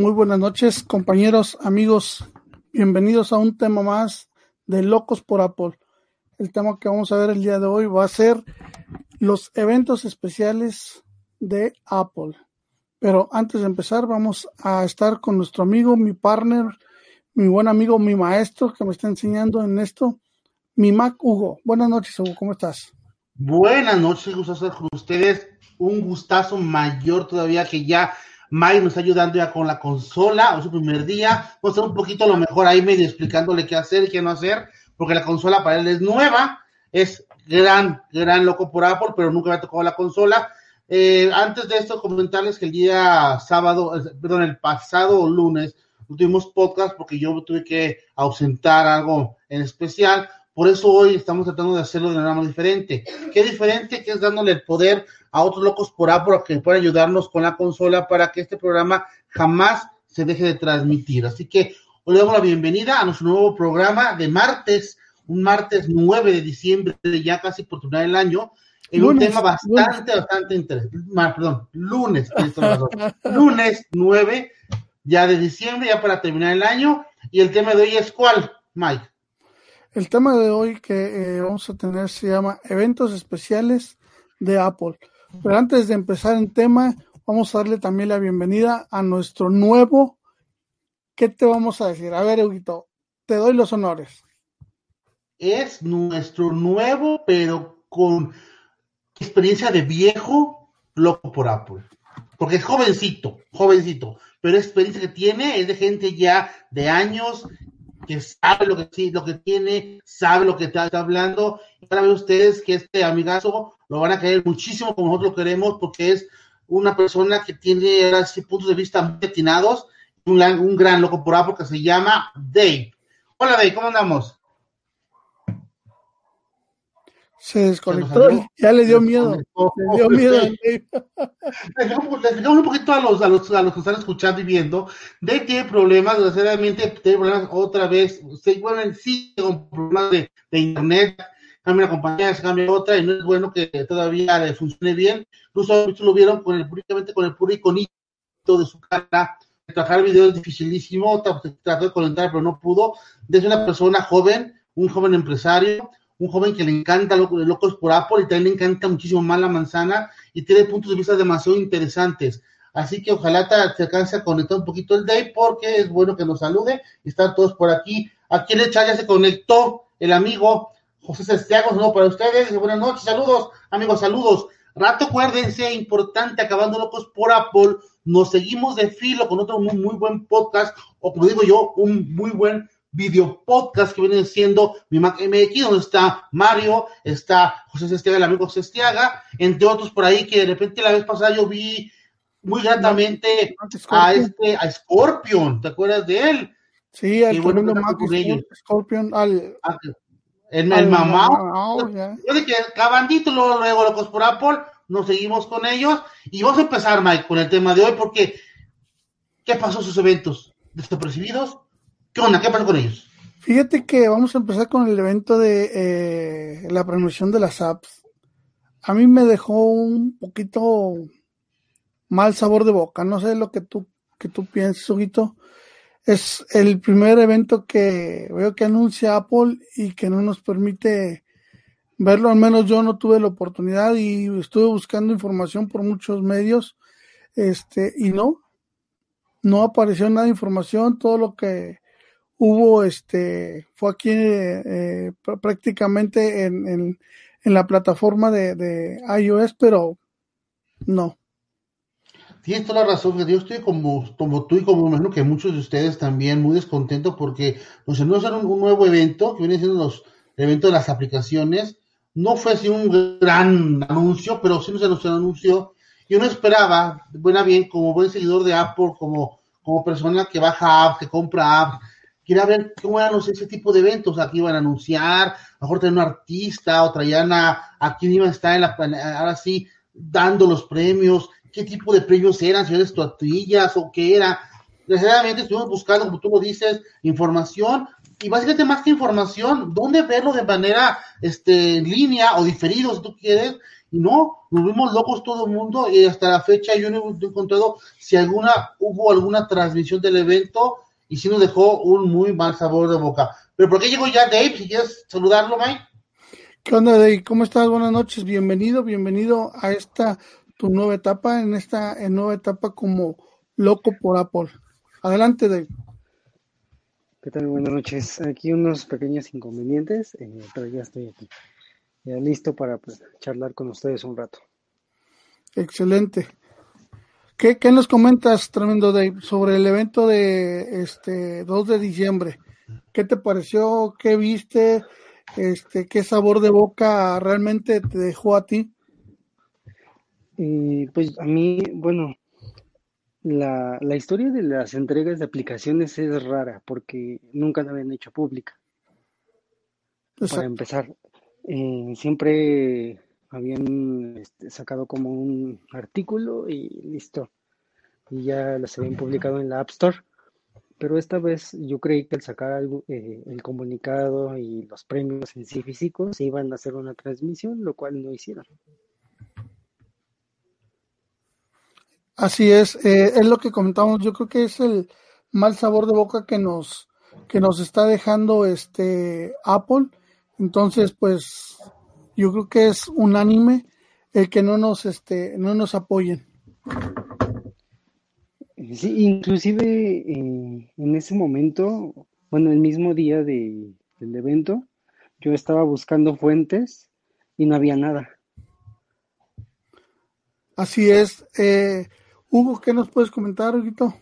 Muy buenas noches, compañeros, amigos. Bienvenidos a un tema más de Locos por Apple. El tema que vamos a ver el día de hoy va a ser los eventos especiales de Apple. Pero antes de empezar, vamos a estar con nuestro amigo, mi partner, mi buen amigo, mi maestro que me está enseñando en esto, mi Mac Hugo. Buenas noches, Hugo, ¿cómo estás? Buenas noches, estar con ustedes. Un gustazo mayor todavía que ya Mike nos está ayudando ya con la consola, o su primer día. Vamos a un poquito lo mejor ahí medio explicándole qué hacer y qué no hacer, porque la consola para él es nueva, es gran, gran loco por Apple, pero nunca había tocado la consola. Eh, antes de esto, comentarles que el día sábado, eh, perdón, el pasado lunes, tuvimos podcast porque yo tuve que ausentar algo en especial. Por eso hoy estamos tratando de hacerlo de una manera diferente. ¿Qué diferente? Que es dándole el poder a otros locos por Apple que puedan ayudarnos con la consola para que este programa jamás se deje de transmitir. Así que hoy le damos la bienvenida a nuestro nuevo programa de martes, un martes 9 de diciembre, ya casi por terminar el año, en un tema bastante, bastante interesante. Perdón, lunes, lunes 9 ya de diciembre, ya para terminar el año. Y el tema de hoy es ¿cuál, Mike? El tema de hoy que eh, vamos a tener se llama eventos especiales de Apple. Pero antes de empezar en tema, vamos a darle también la bienvenida a nuestro nuevo. ¿Qué te vamos a decir? A ver, Huguito, te doy los honores. Es nuestro nuevo, pero con experiencia de viejo, loco por Apple. Porque es jovencito, jovencito, pero la experiencia que tiene es de gente ya de años que sabe lo que, lo que tiene, sabe lo que está, hablando. Y ver ustedes que este amigazo lo van a querer muchísimo como nosotros queremos, porque es una persona que tiene así, puntos de vista muy atinados, un, un gran loco por Apple que se llama Dave. Hola Dave, ¿cómo andamos? Se desconectó, ya le dio miedo. Le dio miedo. Les explicamos un poquito a los, a, los, a los que están escuchando y viendo. Dave tiene problemas, desgraciadamente tiene problemas otra vez. Se, bueno, sí, con problemas de, de internet. Cambia una compañía, se cambia otra, y no es bueno que todavía funcione bien. Incluso lo vieron con el, públicamente con el puro iconito de su cara. Trabajar videos es dificilísimo, trató de conectar, pero no pudo. Desde una persona joven, un joven empresario, un joven que le encanta Locos por Apple y también le encanta muchísimo más la manzana y tiene puntos de vista demasiado interesantes. Así que ojalá te, alcance a conectar un poquito el day porque es bueno que nos salude y están todos por aquí. Aquí en el chat ya se conectó el amigo José Sestiago, no para ustedes. Buenas noches, saludos, amigos, saludos. Rato, acuérdense, importante, acabando locos por Apple. Nos seguimos de filo con otro muy, muy buen podcast, o como digo yo, un muy buen video podcast que viene siendo mi Mac MX, donde está Mario, está José Sestiaga, el amigo Sestiaga, entre otros por ahí que de repente la vez pasada yo vi muy gratamente a este, a Scorpion, ¿te acuerdas de él? Sí, al bueno, Scorpion al, ah, el, el mamá. Yo dije, acabandito, luego, luego locos por Apple, nos seguimos con ellos y vamos a empezar, Mike, con el tema de hoy, porque ¿qué pasó sus eventos? ¿Desapercibidos? ¿Qué onda? ¿Qué pasa con ellos? Fíjate que vamos a empezar con el evento de eh, la promoción de las apps. A mí me dejó un poquito mal sabor de boca. No sé lo que tú, que tú piensas, Huguito. Es el primer evento que veo que anuncia Apple y que no nos permite verlo. Al menos yo no tuve la oportunidad y estuve buscando información por muchos medios. Este, y no, no apareció nada de información. Todo lo que hubo, este, fue aquí eh, prácticamente en, en, la plataforma de, de, iOS, pero no. Tienes toda la razón, yo estoy como, como tú y como imagino que muchos de ustedes también muy descontentos porque nos anunciaron un, un nuevo evento que viene siendo los eventos de las aplicaciones. No fue así un gran anuncio, pero sí nos anunció. Yo no esperaba, buena bien, como buen seguidor de Apple, como, como persona que baja apps, que compra apps, quería ver cómo eran ese tipo de eventos, aquí iban a anunciar, a lo mejor tener un artista, o traían a, a quién iba a estar en la, ahora sí, dando los premios, qué tipo de premios eran, si eran estatuillas o qué era. Desgraciadamente estuvimos buscando, como tú lo dices, información, y básicamente más que información, dónde verlo de manera este, en línea o diferido, si tú quieres, y no, nos vimos locos todo el mundo y hasta la fecha yo no he encontrado si alguna, hubo alguna transmisión del evento y sí nos dejó un muy mal sabor de boca. Pero ¿por qué llegó ya Dave? Si quieres saludarlo, Mike. ¿Qué onda, Dave? ¿Cómo estás? Buenas noches, bienvenido, bienvenido a esta tu nueva etapa, en esta en nueva etapa como loco por Apple. Adelante, Dave. ¿Qué tal? Buenas noches. Aquí unos pequeños inconvenientes, eh, pero ya estoy aquí. Ya listo para pues, charlar con ustedes un rato. Excelente. ¿Qué, ¿Qué, nos comentas, tremendo Dave, sobre el evento de este 2 de diciembre? ¿Qué te pareció? ¿Qué viste? Este, ¿Qué sabor de boca realmente te dejó a ti? Eh, pues a mí, bueno, la, la, historia de las entregas de aplicaciones es rara porque nunca la habían hecho pública. Para empezar, eh, siempre habían este, sacado como un artículo y listo. Y ya las habían publicado en la App Store. Pero esta vez yo creí que al sacar algo, eh, el comunicado y los premios en sí físicos iban a hacer una transmisión, lo cual no hicieron. Así es, eh, es lo que comentamos. Yo creo que es el mal sabor de boca que nos que nos está dejando este Apple. Entonces, pues yo creo que es unánime el que no nos este no nos apoyen. Sí, inclusive eh, en ese momento, bueno, el mismo día de, del evento, yo estaba buscando fuentes y no había nada. Así es. Eh, Hugo, ¿qué nos puedes comentar, Huguito?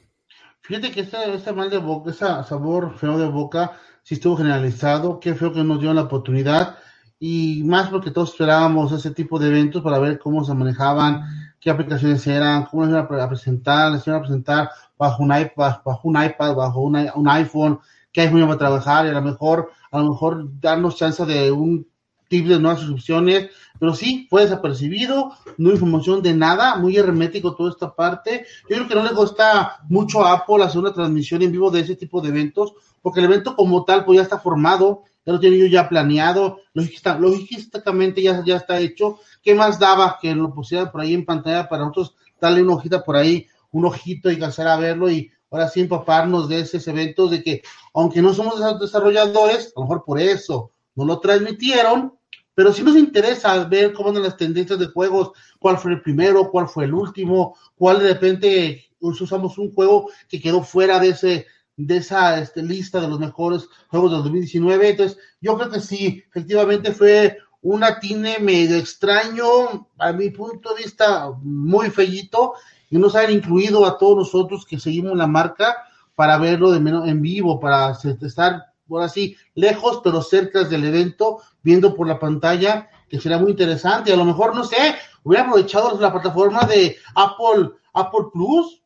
Fíjate que ese, mal de boca, ese sabor feo de boca, sí estuvo generalizado. Qué feo que nos dio la oportunidad. Y más porque todos esperábamos ese tipo de eventos para ver cómo se manejaban, qué aplicaciones eran, cómo les iban a presentar, les iban a presentar bajo un iPad, bajo un iPad, bajo un iPhone, qué iPhone iba a trabajar, y a lo mejor, a lo mejor darnos chance de un tip de nuevas suscripciones, pero sí, fue desapercibido, no información de nada, muy hermético toda esta parte. Yo creo que no le gusta mucho a Apple hacer una transmisión en vivo de ese tipo de eventos, porque el evento como tal pues ya está formado, ya lo tiene yo ya planeado, logísticamente ya, ya está hecho. ¿Qué más daba que lo pusieran por ahí en pantalla para nosotros darle una hojita por ahí, un ojito y alcanzar a verlo y ahora sí empaparnos de esos eventos de que aunque no somos desarrolladores, a lo mejor por eso no lo transmitieron, pero sí nos interesa ver cómo andan las tendencias de juegos, cuál fue el primero, cuál fue el último, cuál de repente usamos un juego que quedó fuera de ese de esa este, lista de los mejores juegos del 2019. Entonces, yo creo que sí, efectivamente fue un atine medio extraño, a mi punto de vista, muy fellito, y nos han incluido a todos nosotros que seguimos la marca para verlo de menos en vivo, para estar por así, lejos pero cerca del evento, viendo por la pantalla, que será muy interesante. A lo mejor, no sé, hubiera aprovechado la plataforma de Apple, Apple Plus,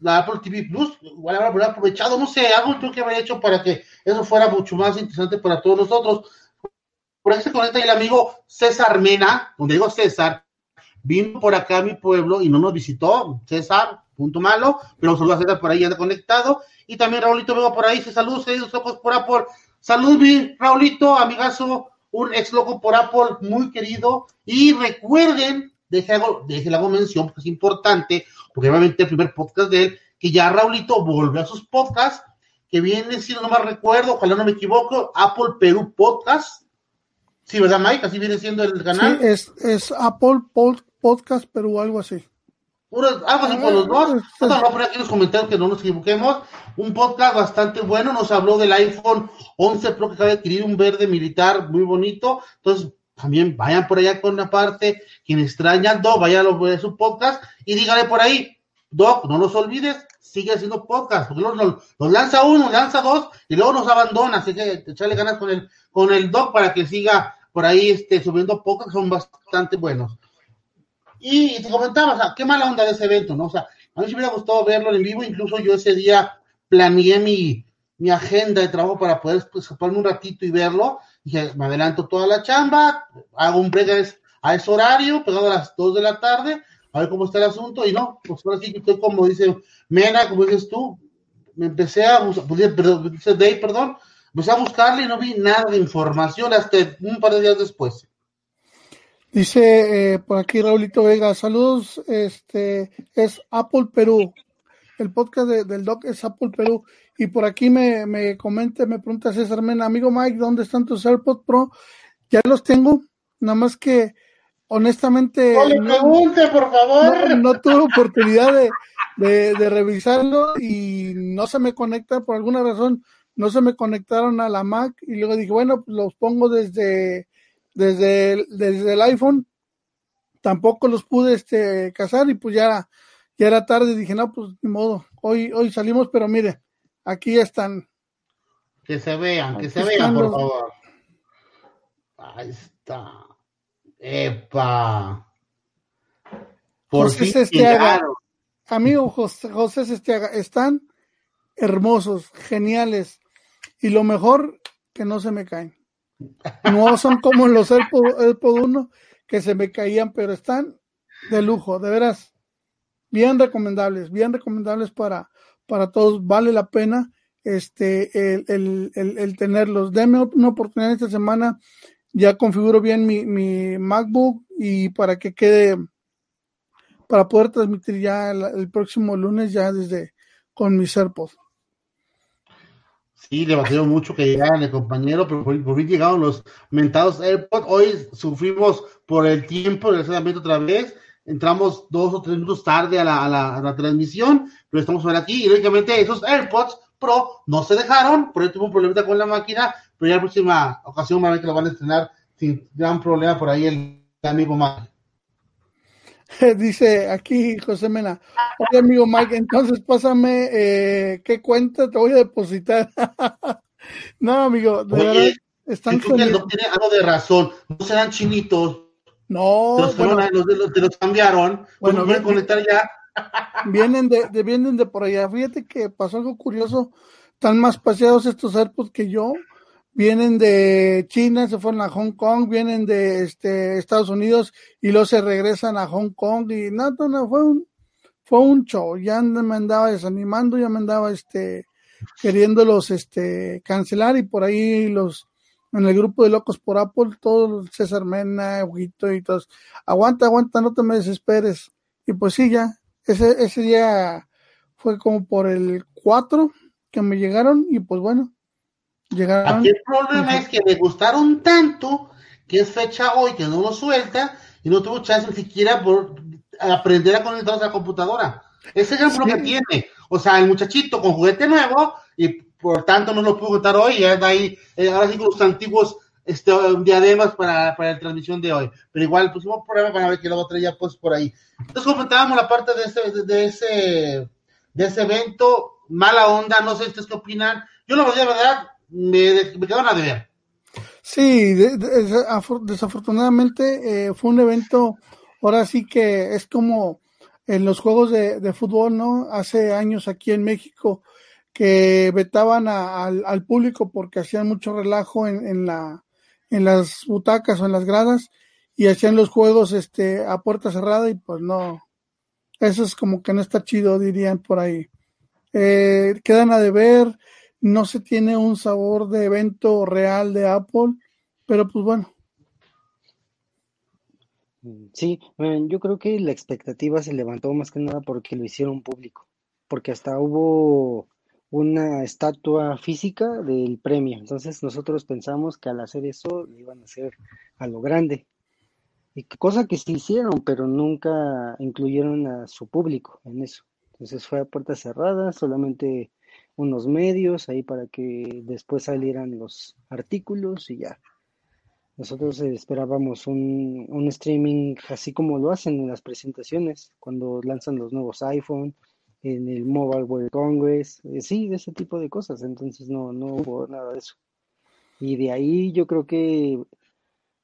la Apple TV Plus, igual habría aprovechado, no sé, algo que habría hecho para que eso fuera mucho más interesante para todos nosotros. Por ahí se conecta el amigo César Mena, donde digo César, vino por acá a mi pueblo y no nos visitó, César, punto malo, pero solo a César por ahí anda conectado. Y también Raulito veo por ahí, se saludos, queridos ojos por Apple. Salud, mi Raulito, amigazo, un ex loco por Apple, muy querido. Y recuerden, deje, hago, deje hago mención, porque es importante, porque obviamente el primer podcast de él, que ya Raulito volvió a sus podcasts, que viene, si no me recuerdo, ojalá no me equivoco, Apple Perú Podcast. Sí, ¿verdad, Mike? Así viene siendo el canal. Sí, es, es Apple Podcast Perú, algo así algo así por los dos. Vamos a poner aquí los comentarios que no nos equivoquemos. Un podcast bastante bueno. Nos habló del iPhone 11 Pro que acaba de adquirir un verde militar muy bonito. Entonces, también vayan por allá con una parte. Quien extraña al Doc, vayan a su podcast y dígale por ahí, Doc, no nos olvides, sigue haciendo podcast. Porque luego nos, lanza uno, lanza dos y luego nos abandona. Así que echarle ganas con el, con el Doc para que siga por ahí este, subiendo podcasts son bastante buenos. Y te comentaba, o sea, qué mala onda de ese evento, ¿no? O sea, a mí me hubiera gustado verlo en vivo, incluso yo ese día planeé mi, mi agenda de trabajo para poder pues, escaparme un ratito y verlo. Dije, me adelanto toda la chamba, hago un break a ese horario, pegado a las 2 de la tarde, a ver cómo está el asunto, y no, pues ahora sí que estoy como dice Mena, como dices tú, me empecé a buscar, pues, perdón, dice Dave, perdón, empecé a buscarle y no vi nada de información hasta un par de días después. Dice eh, por aquí Raulito Vega, saludos, este es Apple Perú, el podcast del Doc es Apple Perú, y por aquí me, me comenta, me pregunta César Mena, amigo Mike, ¿dónde están tus AirPods Pro? Ya los tengo, nada más que honestamente no, le pregunte, por favor. No, tuve oportunidad de, de, de, revisarlo y no se me conecta por alguna razón, no se me conectaron a la Mac y luego dije, bueno, pues los pongo desde desde el, desde el iPhone tampoco los pude este cazar y pues ya, ya era tarde, dije, no, pues ni modo, hoy, hoy salimos, pero mire, aquí están. Que se vean, que se vean, por favor. Ahí está. Epa. Por José Sestiaga, amigo José, José Sestiaga, están hermosos, geniales. Y lo mejor, que no se me caen. No son como los AirPod, 1 que se me caían, pero están de lujo, de veras. Bien recomendables, bien recomendables para, para todos. Vale la pena este el, el, el, tenerlos. Denme una oportunidad esta semana. Ya configuro bien mi, mi MacBook y para que quede, para poder transmitir ya el, el próximo lunes ya desde con mis AirPods. Sí, le mucho que llegaran el compañero, pero por, fin llegaron los mentados AirPods. Hoy sufrimos por el tiempo lanzamiento otra vez. Entramos dos o tres minutos tarde a la, a la, transmisión, pero estamos ahora aquí. Y lógicamente esos AirPods Pro no se dejaron, por eso tuvo un problema con la máquina, pero ya la próxima ocasión van a ver que lo van a estrenar sin gran problema por ahí el amigo Mike. Dice aquí José Mena, oye amigo Mike, entonces pásame eh, qué cuenta te voy a depositar. no, amigo, de oye, verdad, están tiene algo de razón, no serán chinitos. No, los, bueno, los, te los cambiaron, bueno, voy a conectar ya. vienen de, de, vienen de por allá. Fíjate que pasó algo curioso, están más paseados estos AirPods que yo. Vienen de China, se fueron a Hong Kong, vienen de este, Estados Unidos y luego se regresan a Hong Kong y no, no, fue un, fue un show, ya me andaba desanimando, ya me andaba este, queriéndolos este, cancelar y por ahí los, en el grupo de locos por Apple, todos César Mena, Huguito y todos, aguanta, aguanta, no te me desesperes. Y pues sí, ya, ese, ese día fue como por el 4 que me llegaron y pues bueno, Aquí el problema es que le gustaron tanto que es fecha hoy que no lo suelta y no tuvo chance ni siquiera por aprender a conectarse a la computadora. Ese es el problema que tiene. O sea, el muchachito con juguete nuevo y por tanto no lo pudo contar hoy, ya está ahí, eh, ahora sí con los antiguos este, diademas para, para la transmisión de hoy. Pero igual pusimos problema para ver que luego traía pues por ahí. Entonces comentábamos la parte de ese, de, ese, de ese evento, mala onda, no sé ustedes qué opinan. Yo lo verdad, verdad, me, me quedaron a deber. Sí, desafortunadamente eh, fue un evento, ahora sí que es como en los juegos de, fútbol, ¿no? Hace años aquí en México que vetaban al, público porque hacían mucho relajo en, en, la, en las butacas o en las gradas y hacían los juegos este, a puerta cerrada y pues no, eso es como que no está chido, dirían por ahí. Eh, quedan a deber, no se tiene un sabor de evento real de Apple, pero pues bueno. Sí, yo creo que la expectativa se levantó más que nada porque lo hicieron público, porque hasta hubo una estatua física del premio, entonces nosotros pensamos que al hacer eso lo iban a hacer a lo grande, y cosa que sí hicieron, pero nunca incluyeron a su público en eso, entonces fue a puerta cerrada, solamente unos medios ahí para que después salieran los artículos y ya. Nosotros esperábamos un, un streaming así como lo hacen en las presentaciones, cuando lanzan los nuevos iPhone, en el Mobile World Congress, eh, sí, de ese tipo de cosas. Entonces no, no hubo nada de eso. Y de ahí yo creo que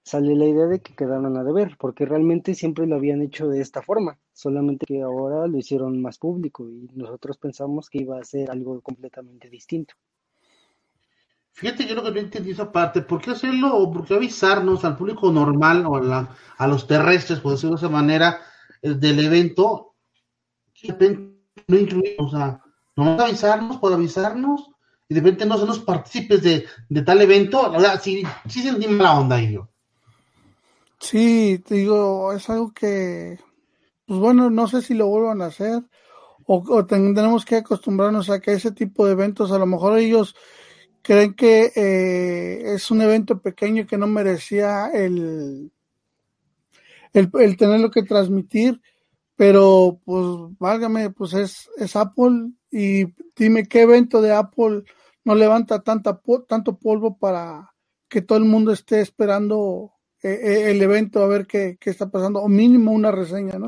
sale la idea de que quedaron a deber, porque realmente siempre lo habían hecho de esta forma, solamente que ahora lo hicieron más público y nosotros pensamos que iba a ser algo completamente distinto. Fíjate, yo lo que no entendí esa parte, ¿por qué hacerlo o por qué avisarnos al público normal o a, los terrestres, por decirlo de esa manera, del evento? No incluimos, o sea, no avisarnos por avisarnos y de repente no los partícipes de, de tal evento, la verdad, sí, sí sentí mala onda yo. Sí, te digo, es algo que, pues bueno, no sé si lo vuelvan a hacer o, tendremos que acostumbrarnos a que ese tipo de eventos, a lo mejor ellos creen que eh, es un evento pequeño que no merecía el, el, el tenerlo que transmitir, pero pues válgame, pues es, es Apple y dime qué evento de Apple no levanta tanta, tanto polvo para que todo el mundo esté esperando eh, eh, el evento a ver qué, qué está pasando, o mínimo una reseña, ¿no?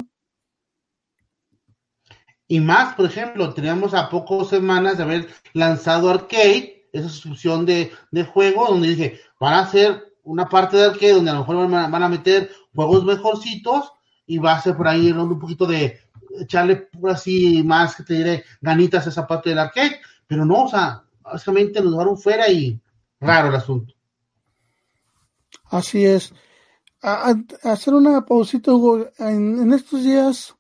Y más, por ejemplo, teníamos a pocas semanas de haber lanzado Arcade, esa suscripción de, de juego, donde dice, van a hacer una parte de Arcade donde a lo mejor van a meter juegos mejorcitos y va a ser por ahí un poquito de echarle así más que te diré ganitas a esa parte del arcade, pero no, o sea, básicamente nos dejaron fuera y raro el asunto. Así es. A, hacer una pausita, Hugo. En, estos días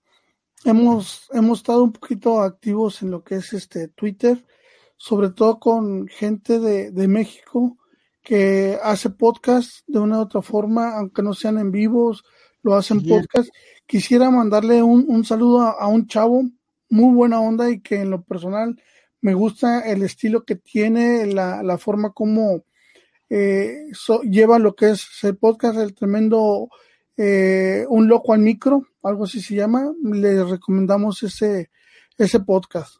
hemos, hemos estado un poquito activos en lo que es este Twitter, sobre todo con gente de, de México que hace podcast de una u otra forma, aunque no sean en vivos, lo hacen podcast. Quisiera mandarle un, un saludo a, un chavo muy buena onda y que en lo personal me gusta el estilo que tiene, la, la forma como eh, lleva lo que es el podcast, el tremendo eh, Un Loco al Micro, algo así se llama. Le recomendamos ese, ese podcast.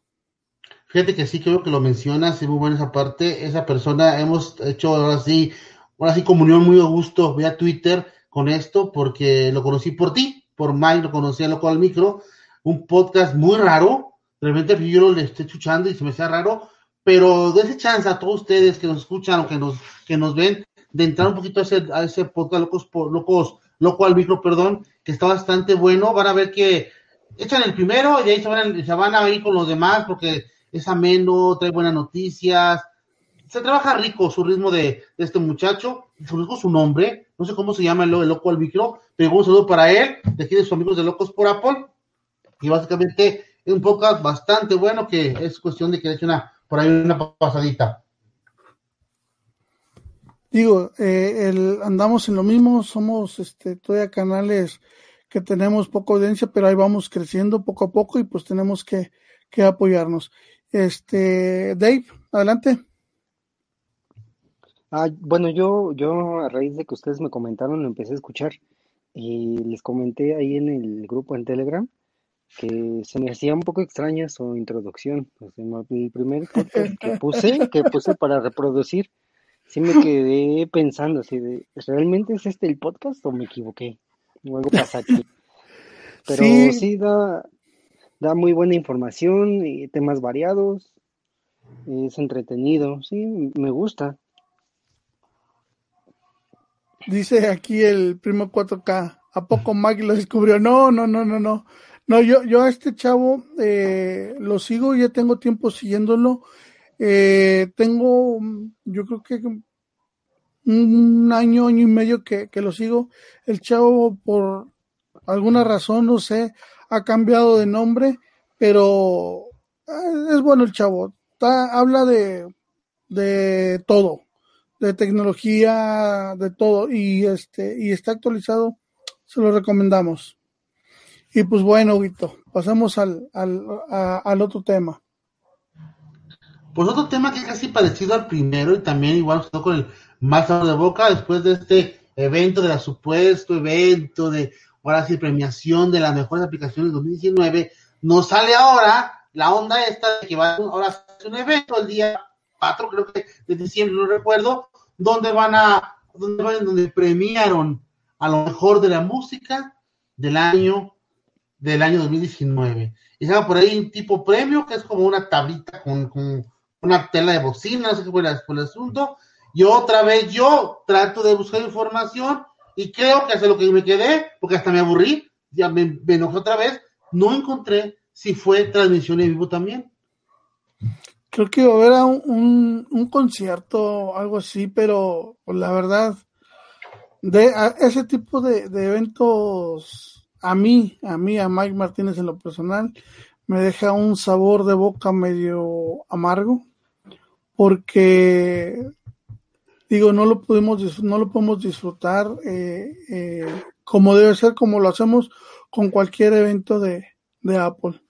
Fíjate que sí, creo que lo mencionas, es muy buena esa parte. Esa persona, hemos hecho ahora sí, ahora sí comunión muy a gusto vía Twitter con esto porque lo conocí por ti, por Mike, lo conocí a Loco al Micro, un podcast muy raro, realmente yo lo le estoy escuchando y se me hace raro, pero ese chance a todos ustedes que nos escuchan o que nos, que nos ven, de entrar un poquito a ese, a ese podcast Locos, Locos, Loco al Micro, perdón, que está bastante bueno, van a ver que echan el primero y ahí se van, se van a ir con los demás porque es ameno, trae buenas noticias, se trabaja rico su ritmo de, este muchacho, su rico su nombre, no sé cómo se llama el, loco al micro, pero un saludo para él, de aquí de sus amigos de Locos por Apple, y básicamente es un podcast bastante bueno que es cuestión de que le eche una, por ahí una pasadita. Digo, eh, el, andamos en lo mismo, somos este, todavía canales que tenemos poca audiencia, pero ahí vamos creciendo poco a poco y pues tenemos que, que apoyarnos. Este, Dave, adelante. Ah, bueno, yo, yo a raíz de que ustedes me comentaron, lo empecé a escuchar y les comenté ahí en el grupo en Telegram que se me hacía un poco extraña su introducción. el primer que puse, que puse para reproducir, sí me quedé pensando así de, ¿realmente es este el podcast o me equivoqué? O algo pasa aquí. Pero sí, da, da muy buena información y temas variados. Es entretenido, sí, me gusta. Dice aquí el primo 4K, ¿a poco Mike lo descubrió? No, no, no, no, no. No, yo, yo a este chavo eh, lo sigo, ya tengo tiempo siguiéndolo. Eh, tengo, yo creo que un año, año y medio que, que lo sigo. El chavo, por alguna razón, no sé, ha cambiado de nombre, pero eh, es bueno el chavo. habla de, de todo de tecnología, de todo, y este, y está actualizado, se lo recomendamos. Y pues bueno, Guito, pasamos al, al, al otro tema. Pues otro tema que es casi parecido al primero y también igual con el más de boca después de este evento, de la supuesto evento de ahora sí premiación de las mejores aplicaciones 2019, nos sale ahora la onda esta de que va ahora hacer un evento el día 4, creo que de diciembre, no recuerdo, donde van a, donde, donde premiaron a lo mejor de la música del año, del año 2019. Y se por ahí un tipo premio que es como una tablita con, con una tela de bocina, no sé qué fue, el asunto. Y otra vez yo trato de buscar información y creo que hace lo que me quedé, porque hasta me aburrí, ya me, me enojé otra vez, no encontré si fue transmisión en vivo también. Creo que iba a haber un, un, concierto, algo así, pero la verdad, de ese tipo de, eventos, a mí, a mí, a Mike Martínez en lo personal, me deja un sabor de boca medio amargo, porque digo, no lo pudimos, no lo podemos disfrutar eh, eh, como debe ser, como lo hacemos con cualquier evento de, de Apple.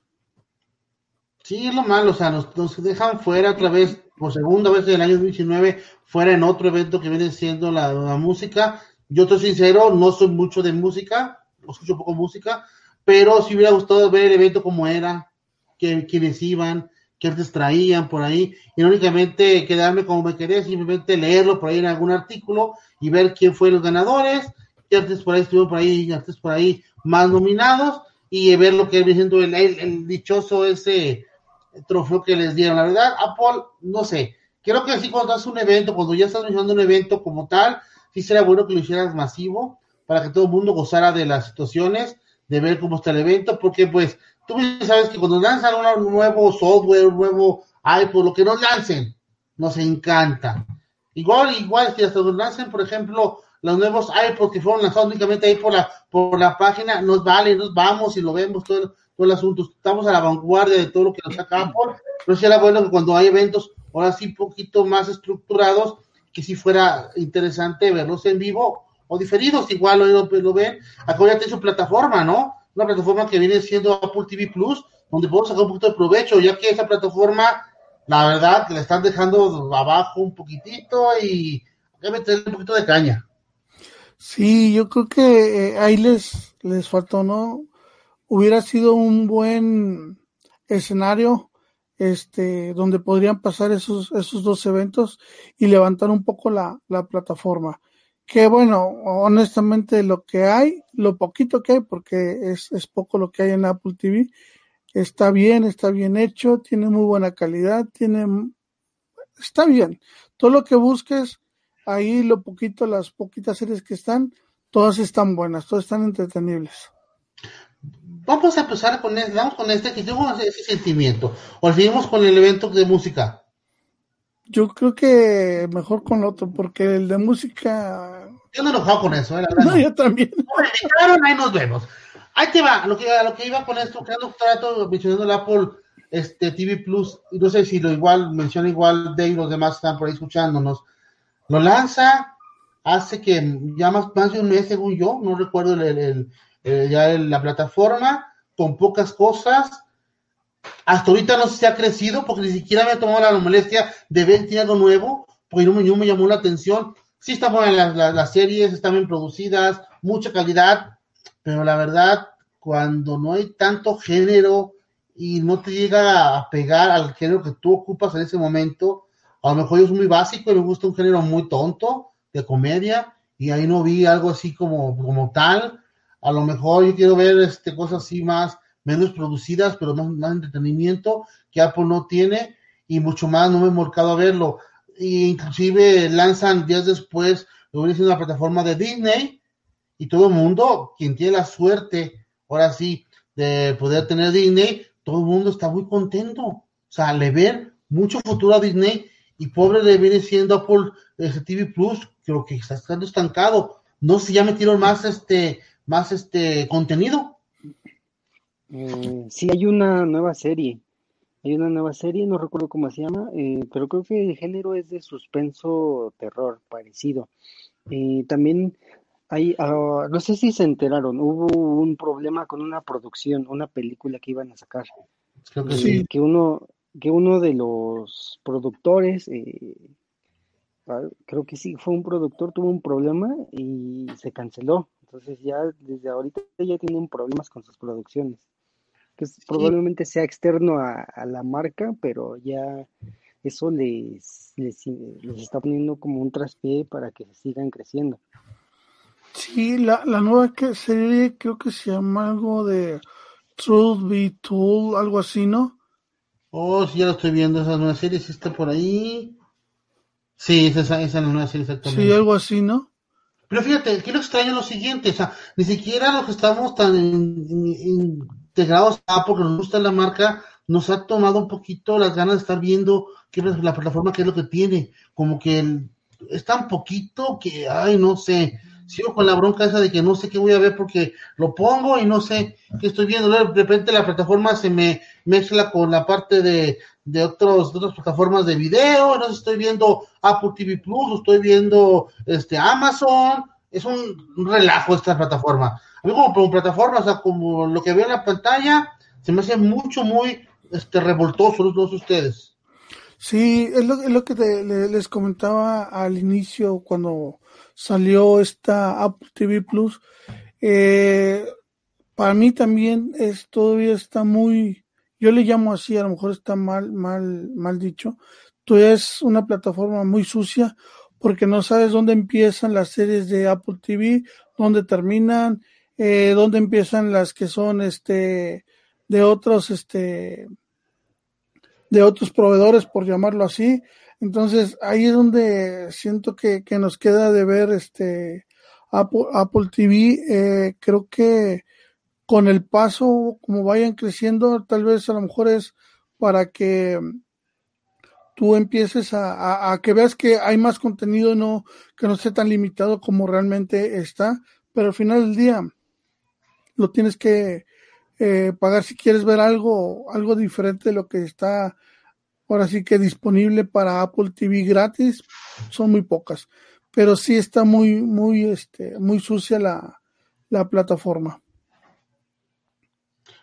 Sí, es lo malo, o sea, nos, dejan fuera otra vez, por segunda vez en el año 2019, fuera en otro evento que viene siendo la, música. Yo estoy sincero, no soy mucho de música, escucho poco música, pero si hubiera gustado ver el evento como era, que, quienes iban, que les traían por ahí, y únicamente quedarme como me quedé, simplemente leerlo por ahí en algún artículo y ver quién fue los ganadores, qué artistas por ahí estuvieron por ahí, artistas por ahí más nominados, y ver lo que viene siendo el, el, dichoso ese trofeo que les dieron. La verdad, Apple, no sé, creo que así cuando haces un evento, cuando ya estás anunciando un evento como tal, sí sería bueno que lo hicieras masivo, para que todo el mundo gozara de las situaciones, de ver cómo está el evento, porque pues tú sabes que cuando lanzan un nuevo software, un nuevo iPod, lo que nos lancen, nos encanta. Igual, igual que hasta nos lancen, por ejemplo, los nuevos iPods que fueron lanzados únicamente ahí por la, por la página, nos vale, nos vamos y lo vemos todo, todo el asunto. Estamos a la vanguardia de todo lo que nos saca Apple, pero sí era bueno que cuando hay eventos, ahora sí, un poquito más estructurados, que si fuera interesante verlos en vivo o diferidos, igual lo, lo ven. Ya tiene su plataforma, ¿no? Una plataforma que viene siendo Apple TV Plus, donde podemos sacar un poquito de provecho, ya que esa plataforma, la verdad, que la están dejando abajo un poquitito y hay que meterle un poquito de caña. Sí, yo creo que eh, ahí les, les faltó, ¿no? Hubiera sido un buen escenario este, donde podrían pasar esos, esos dos eventos y levantar un poco la, la plataforma. Que bueno, honestamente lo que hay, lo poquito que hay, porque es, es poco lo que hay en Apple TV, está bien, está bien hecho, tiene muy buena calidad, tiene, está bien. Todo lo que busques, ahí lo poquito, las poquitas series que están, todas están buenas, todas están entretenibles. Vamos a empezar con vamos con este que tengo ese sentimiento. O seguimos con el evento de música. Yo creo que mejor con otro, porque el de música. Yo no enojado con eso, ¿eh? no, yo también. Claro, ahí nos vemos. Ahí te va, lo que, lo que iba con esto, creando trato mencionando el Apple este, TV Plus, no sé si lo igual, menciona igual Dave y los demás están por ahí escuchándonos. Lo lanza hace que ya más, más de un mes, según yo, no recuerdo el, ya la plataforma, con pocas cosas. Hasta ahorita no se ha crecido porque ni siquiera me ha tomado la molestia de ver algo nuevo, porque no me, me llamó la atención. Sí están buenas las, las, series, están bien producidas, mucha calidad, pero la verdad, cuando no hay tanto género y no te llega a pegar al género que tú ocupas en ese momento, a lo mejor es muy básico y me gusta un género muy tonto de comedia y ahí no vi algo así como, como tal. A lo mejor yo quiero ver este, cosas así más, menos producidas, pero más, más entretenimiento que Apple no tiene y mucho más no me he marcado a verlo. E inclusive lanzan días después, lo viene siendo la plataforma de Disney y todo el mundo, quien tiene la suerte, ahora sí, de poder tener Disney, todo el mundo está muy contento. O sea, le ver mucho futuro a Disney y pobre le viene siendo Apple ese TV Plus, creo que está estancado. No sé si ya metieron más este, más este contenido. Eh, sí, hay una nueva serie. Hay una nueva serie, no recuerdo cómo se llama, eh, pero creo que el género es de suspenso terror, parecido. Eh, también hay, ah, no sé si se enteraron, hubo un problema con una producción, una película que iban a sacar. Creo que sí. Que uno, que uno de los productores, eh, ah, creo que sí, fue un productor, tuvo un problema y se canceló. Entonces ya desde ahorita ya tienen problemas con sus producciones. Que probablemente sea externo a, la marca, pero ya eso les, les, está poniendo como un traspié para que sigan creciendo. Sí, la, la nueva que serie creo que se llama algo de Truth Be Told, algo así, ¿no? Oh, sí, ya lo estoy viendo, esa nueva serie, sí está por ahí. Sí, esa, esa es la nueva serie, exactamente. Sí, algo así, ¿no? Pero fíjate, que lo extraño lo siguiente, o sea, ni siquiera los que estamos tan integrados a porque nos gusta la marca, nos ha tomado un poquito las ganas de estar viendo qué es la plataforma, qué es lo que tiene. Como que es tan poquito que, ay, no sé, sigo con la bronca esa de que no sé qué voy a ver porque lo pongo y no sé qué estoy viendo. De repente la plataforma se me mezcla con la parte de, de, otros, otras plataformas de video, entonces estoy viendo Apple TV Plus, estoy viendo este Amazon, es un relajo esta plataforma. A mí como, como plataforma, o sea, como lo que veo en la pantalla, se me hace mucho, muy este, revoltoso los dos ustedes. Sí, es lo, es lo que les comentaba al inicio cuando salió esta Apple TV Plus. Eh, para mí también es todavía está muy, yo le llamo así, a lo mejor está mal, mal, mal dicho. Todavía es una plataforma muy sucia porque no sabes dónde empiezan las series de Apple TV, dónde terminan, eh, dónde empiezan las que son este de otros este de otros proveedores, por llamarlo así. Entonces, ahí es donde siento que, que nos queda de ver este Apple, Apple TV. Eh, creo que con el paso, como vayan creciendo, tal vez a lo mejor es para que tú empieces a, a, que veas que hay más contenido, no que no esté tan limitado como realmente está, pero al final del día lo tienes que, eh, pagar si quieres ver algo, algo diferente de lo que está ahora sí que disponible para Apple TV gratis, son muy pocas, pero sí está muy, muy, este, muy sucia la, la plataforma.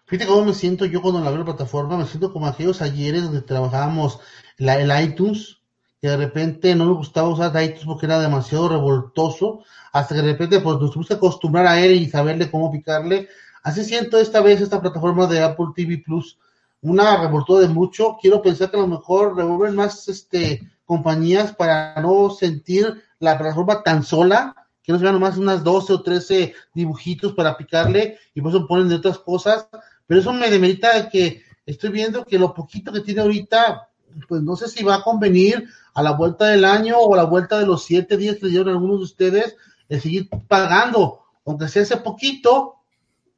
Fíjate cómo me siento yo cuando la veo la plataforma, me siento como aquellos ayeres donde trabajábamos la, el iTunes, que de repente no nos gustaba usar iTunes porque era demasiado revoltoso, hasta que de repente pues nos tuvimos que acostumbrar a él y saberle cómo picarle, Así siento esta vez esta plataforma de Apple TV Plus, una revoltura de mucho. Quiero pensar que a lo mejor revuelven más este, compañías para no sentir la plataforma tan sola, que no se vean nomás unas 12 o 13 dibujitos para picarle y pues se ponen de otras cosas. Pero eso me demerita que estoy viendo que lo poquito que tiene ahorita, pues no sé si va a convenir a la vuelta del año o a la vuelta de los siete días que dieron algunos de ustedes el seguir pagando, aunque sea ese poquito,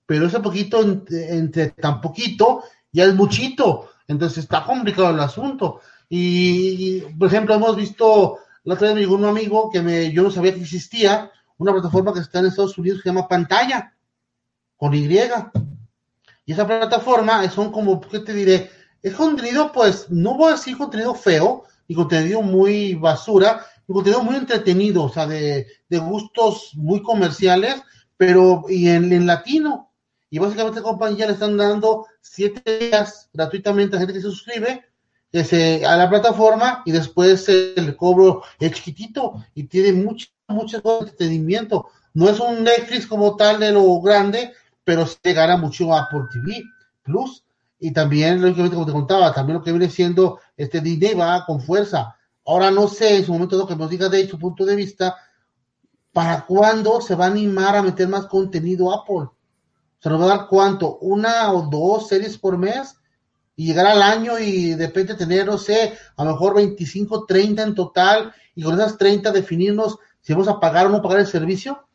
pero ese poquito entre, tan poquito ya es muchito, entonces está complicado el asunto. Y, por ejemplo, hemos visto, la otra vez me llegó un amigo que me, yo no sabía que existía, una plataforma que está en Estados Unidos que se llama Pantalla, con Y. Y esa plataforma son como, ¿qué te diré? Es contenido, pues, no voy a decir contenido feo, y contenido muy basura, y contenido muy entretenido, o sea, de, de gustos muy comerciales, pero y en, latino y básicamente compañía le están dando siete días gratuitamente a gente que se suscribe a la plataforma y después el cobro es chiquitito y tiene mucho, mucho entretenimiento. No es un Netflix como tal de lo grande, pero se gana mucho a por TV Plus. Y también, lógicamente, como te contaba, también lo que viene siendo este Disney va con fuerza. Ahora no sé, en su momento lo que nos diga de su punto de vista, ¿para cuándo se va a animar a meter más contenido Apple? se nos va a dar cuánto, una o dos series por mes y llegar al año y de repente tener, no sé, a lo mejor 25, 30 en total y con esas 30 definirnos si vamos a pagar o no pagar el servicio?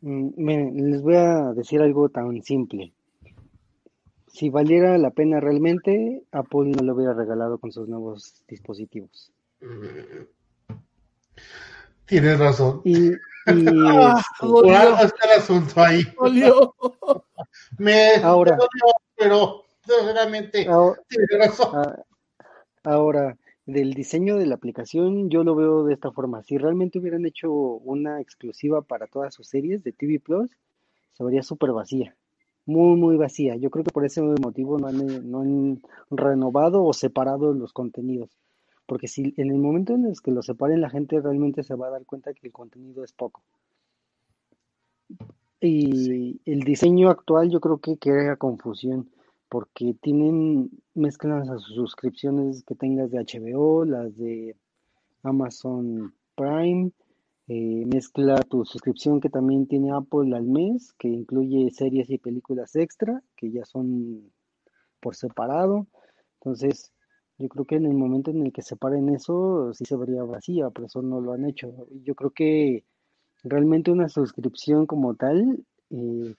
Mm, les voy a decir algo tan simple. Si valiera la pena realmente, Apple no lo hubiera regalado con sus nuevos dispositivos. Tienes razón. Y, Ah, por algo está el asunto ahí. Me ahora, pero sinceramente ahora, ah, ahora, del diseño de la aplicación, yo lo veo de esta forma. Si realmente hubieran hecho una exclusiva para todas sus series de TV Plus, se vería súper vacía. Muy, muy vacía. Yo creo que por ese motivo no han, no han renovado o separado los contenidos porque si en el momento en el que lo separen la gente realmente se va a dar cuenta que el contenido es poco. Y el diseño actual yo creo que crea confusión porque tienen mezclan las suscripciones que tengas de HBO, las de Amazon Prime, eh, mezcla tu suscripción que también tiene Apple al mes, que incluye series y películas extra, que ya son por separado. Entonces, yo creo que en el momento en el que separen eso, sí se vería vacía, por eso no lo han hecho. Yo creo que realmente una suscripción como tal, eh,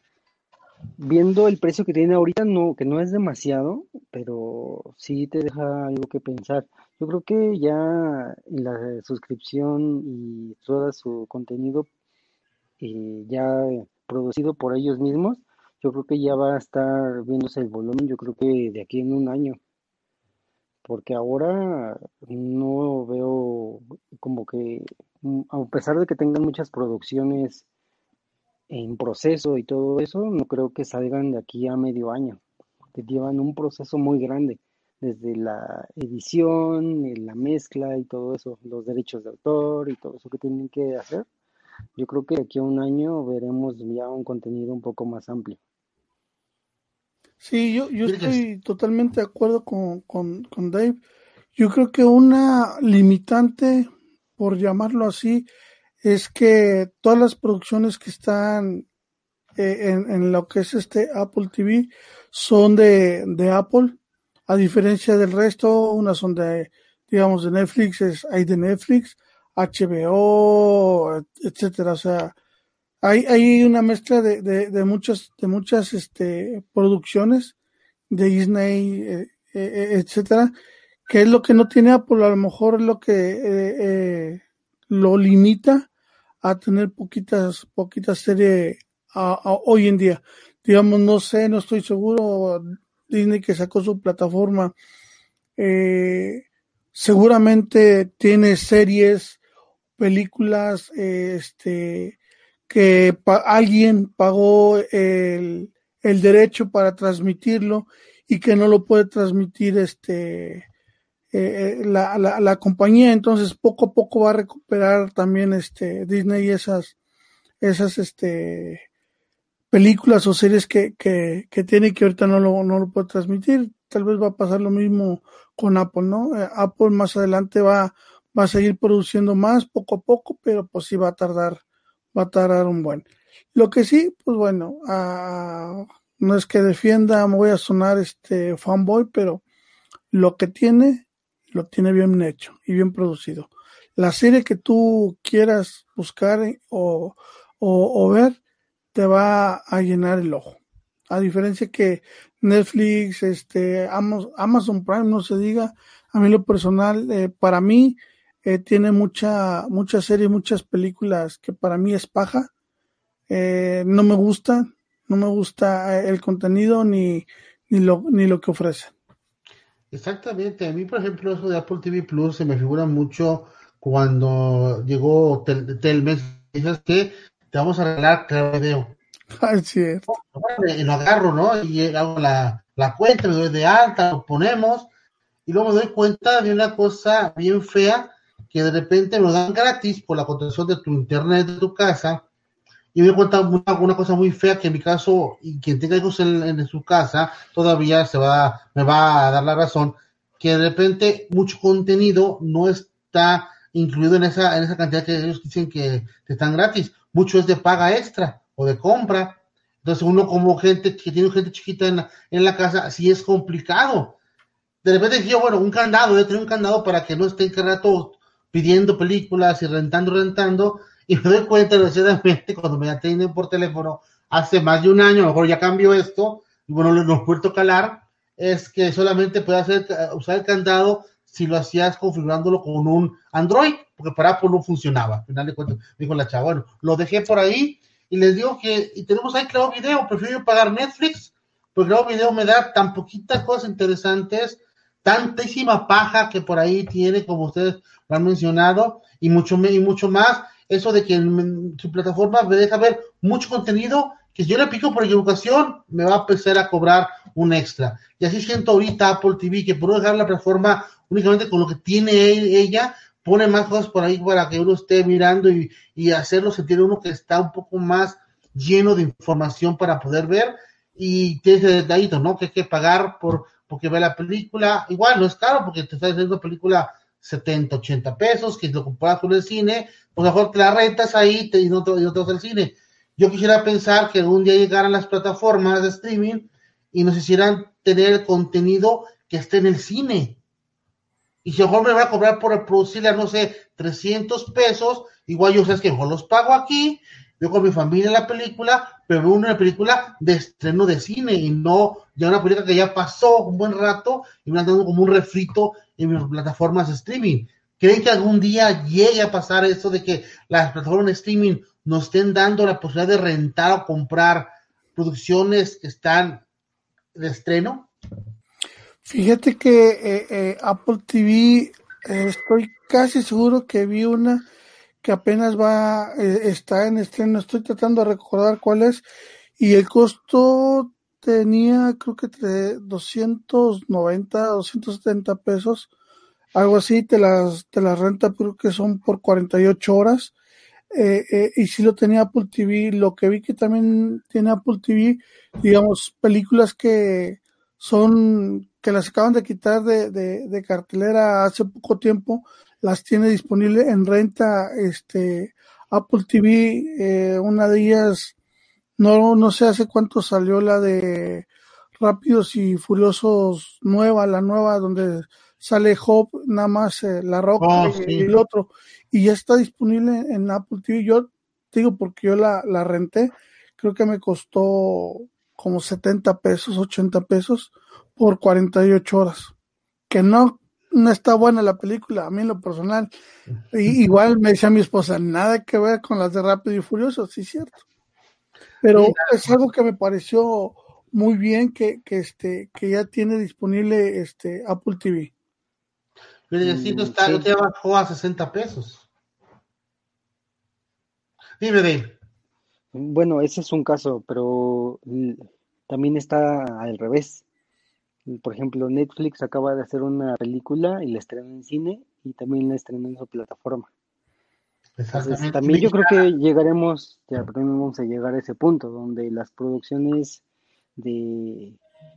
viendo el precio que tiene ahorita, no, que no es demasiado, pero sí te deja algo que pensar. Yo creo que ya la suscripción y todo su contenido eh, ya producido por ellos mismos, yo creo que ya va a estar viéndose el volumen, yo creo que de aquí en un año. Porque ahora no veo como que, mm, a pesar de que tengan muchas producciones en proceso y todo eso, no creo que salgan de aquí a medio año. Que llevan un proceso muy grande desde la edición, la mezcla y todo eso, los derechos de autor y todo eso que tienen que hacer. Yo creo que aquí a un año veremos ya un contenido un poco más amplio. Sí, yo, yo estoy totalmente de acuerdo con, con, con Dave. Yo creo que una limitante, por llamarlo así, es que todas las producciones que están eh, en, en, lo que es este Apple TV son de, de Apple a diferencia del resto, unas son de, digamos, de Netflix, es, hay de Netflix, HBO, etcétera. O sea, hay, hay una mezcla de, de, de muchas, de muchas este, producciones de Disney, eh, eh, etcétera, que es lo que no tiene Apple, a lo mejor es lo que eh, eh lo limita a tener poquitas, poquitas series hoy en día. Digamos, no sé, no estoy seguro, Disney que sacó su plataforma, eh, seguramente tiene series, películas, eh, este, que alguien pagó el, el, derecho para transmitirlo y que no lo puede transmitir este eh, la, la, la, compañía. Entonces poco a poco va a recuperar también este Disney esas esas este películas o series que, que, tiene que ahorita no lo, no lo puede transmitir. Tal vez va a pasar lo mismo con Apple, ¿no? Eh, Apple más adelante va, va a seguir produciendo más poco a poco, pero pues sí va a tardar, va a tardar un buen. Lo que sí, pues bueno, no es que defienda, me voy a sonar este fanboy, pero lo que tiene, lo tiene bien hecho y bien producido. La serie que tú quieras buscar o, o, o ver, te va a llenar el ojo. A diferencia que Netflix, este, Amazon Prime, no se diga, a mí lo personal, eh, para mí, eh, tiene mucha, muchas series, muchas películas que para mí es paja. Eh, no me gusta, no me gusta el contenido ni, ni lo, ni lo que ofrece. Exactamente, a mí por ejemplo eso de Apple TV Plus se me figura mucho cuando llegó Telmex, que te vamos a arreglar Claro Video. Ay, cierto. Y lo agarro, ¿no? Y hago la, la cuenta, me doy de alta, lo ponemos, y luego me doy cuenta de una cosa bien fea que de repente me lo dan gratis por la conexión de tu internet de tu casa, y me doy cuenta de una, cosa muy fea que en mi caso, y quien tenga hijos en, en, su casa, todavía se va, me va a dar la razón, que de repente mucho contenido no está incluido en esa, en esa cantidad que ellos dicen que te están gratis mucho es de paga extra o de compra. Entonces uno como gente que tiene gente chiquita en la, en la casa, sí es complicado. De repente yo, bueno, un candado, yo tengo un candado para que no esté en rato pidiendo películas y rentando, rentando, y me doy cuenta, desgraciadamente, cuando me atienden por teléfono hace más de un año, a lo mejor ya cambió esto, y bueno, vuelto a calar, es que solamente puede hacer, usar el candado si lo hacías configurándolo con un Android, porque para Apple no funcionaba. Al final de cuentas, dijo la chava, bueno, lo dejé por ahí y les digo que y tenemos ahí Claro Video, prefiero pagar Netflix, porque Claro Video me da tan poquitas cosas interesantes, tantísima paja que por ahí tiene, como ustedes lo han mencionado, y mucho, y mucho más, eso de que en su plataforma me deja ver mucho contenido que si yo le pico por equivocación, me va a empezar a cobrar un extra. Y así siento ahorita Apple TV, que por dejar la plataforma únicamente con lo que tiene ella, pone más cosas por ahí para que uno esté mirando y, y hacerlo sentir uno que está un poco más lleno de información para poder ver y tiene ese detallito, ¿no? Que hay que pagar por porque ve la película, igual no es caro porque te está haciendo película 70, 80 pesos, que lo comparas con el cine, pues mejor te la rentas ahí y, no te, y no te vas al cine. Yo quisiera pensar que algún día llegaran las plataformas de streaming y nos hicieran tener el contenido que esté en el cine y si mejor me va a cobrar por producirle, no sé, 300 pesos, igual yo sé que mejor los pago aquí veo con mi familia la película, pero veo una película de estreno de cine y no ya una película que ya pasó un buen rato y me han dado como un refrito en mis plataformas de streaming. ¿Creen que algún día llegue a pasar eso de que las plataformas de streaming nos estén dando la posibilidad de rentar o comprar producciones que están de estreno? Fíjate que eh, eh, Apple TV, eh, estoy casi seguro que vi una que apenas va, está en estreno, estoy tratando de recordar cuál es, y el costo tenía creo que entre 290, 270 pesos, algo así, te las, te las renta creo que son por 48 horas, eh, eh, y si lo tenía Apple TV, lo que vi que también tiene Apple TV, digamos, películas que son, que las acaban de quitar de, de, cartelera hace poco tiempo, las tiene disponible en renta, este, Apple TV, eh, una de ellas, no, no sé hace cuánto salió la de Rápidos y Furiosos nueva, la nueva donde sale Hope, nada más eh, La Roca Oh, sí. y el otro, y ya está disponible en Apple TV. Yo digo porque yo la, la renté, creo que me costó como 70 pesos, 80 pesos por 48 horas. Que no, no está buena la película, a mí en lo personal. Y, igual me decía mi esposa, nada que ver con las de Rápido y Furioso, sí, cierto. Pero es algo que me pareció muy bien que, que este, que ya tiene disponible este Apple TV. Pero el destino Mm, está, sí. no te bajó a 60 pesos. Dime, Dave. Bueno, ese es un caso, pero también está al revés. Por ejemplo, Netflix acaba de hacer una película y la estrenó en cine y también la estrenó en su plataforma. Entonces, también yo creo que llegaremos, ya vamos a llegar a ese punto donde las producciones de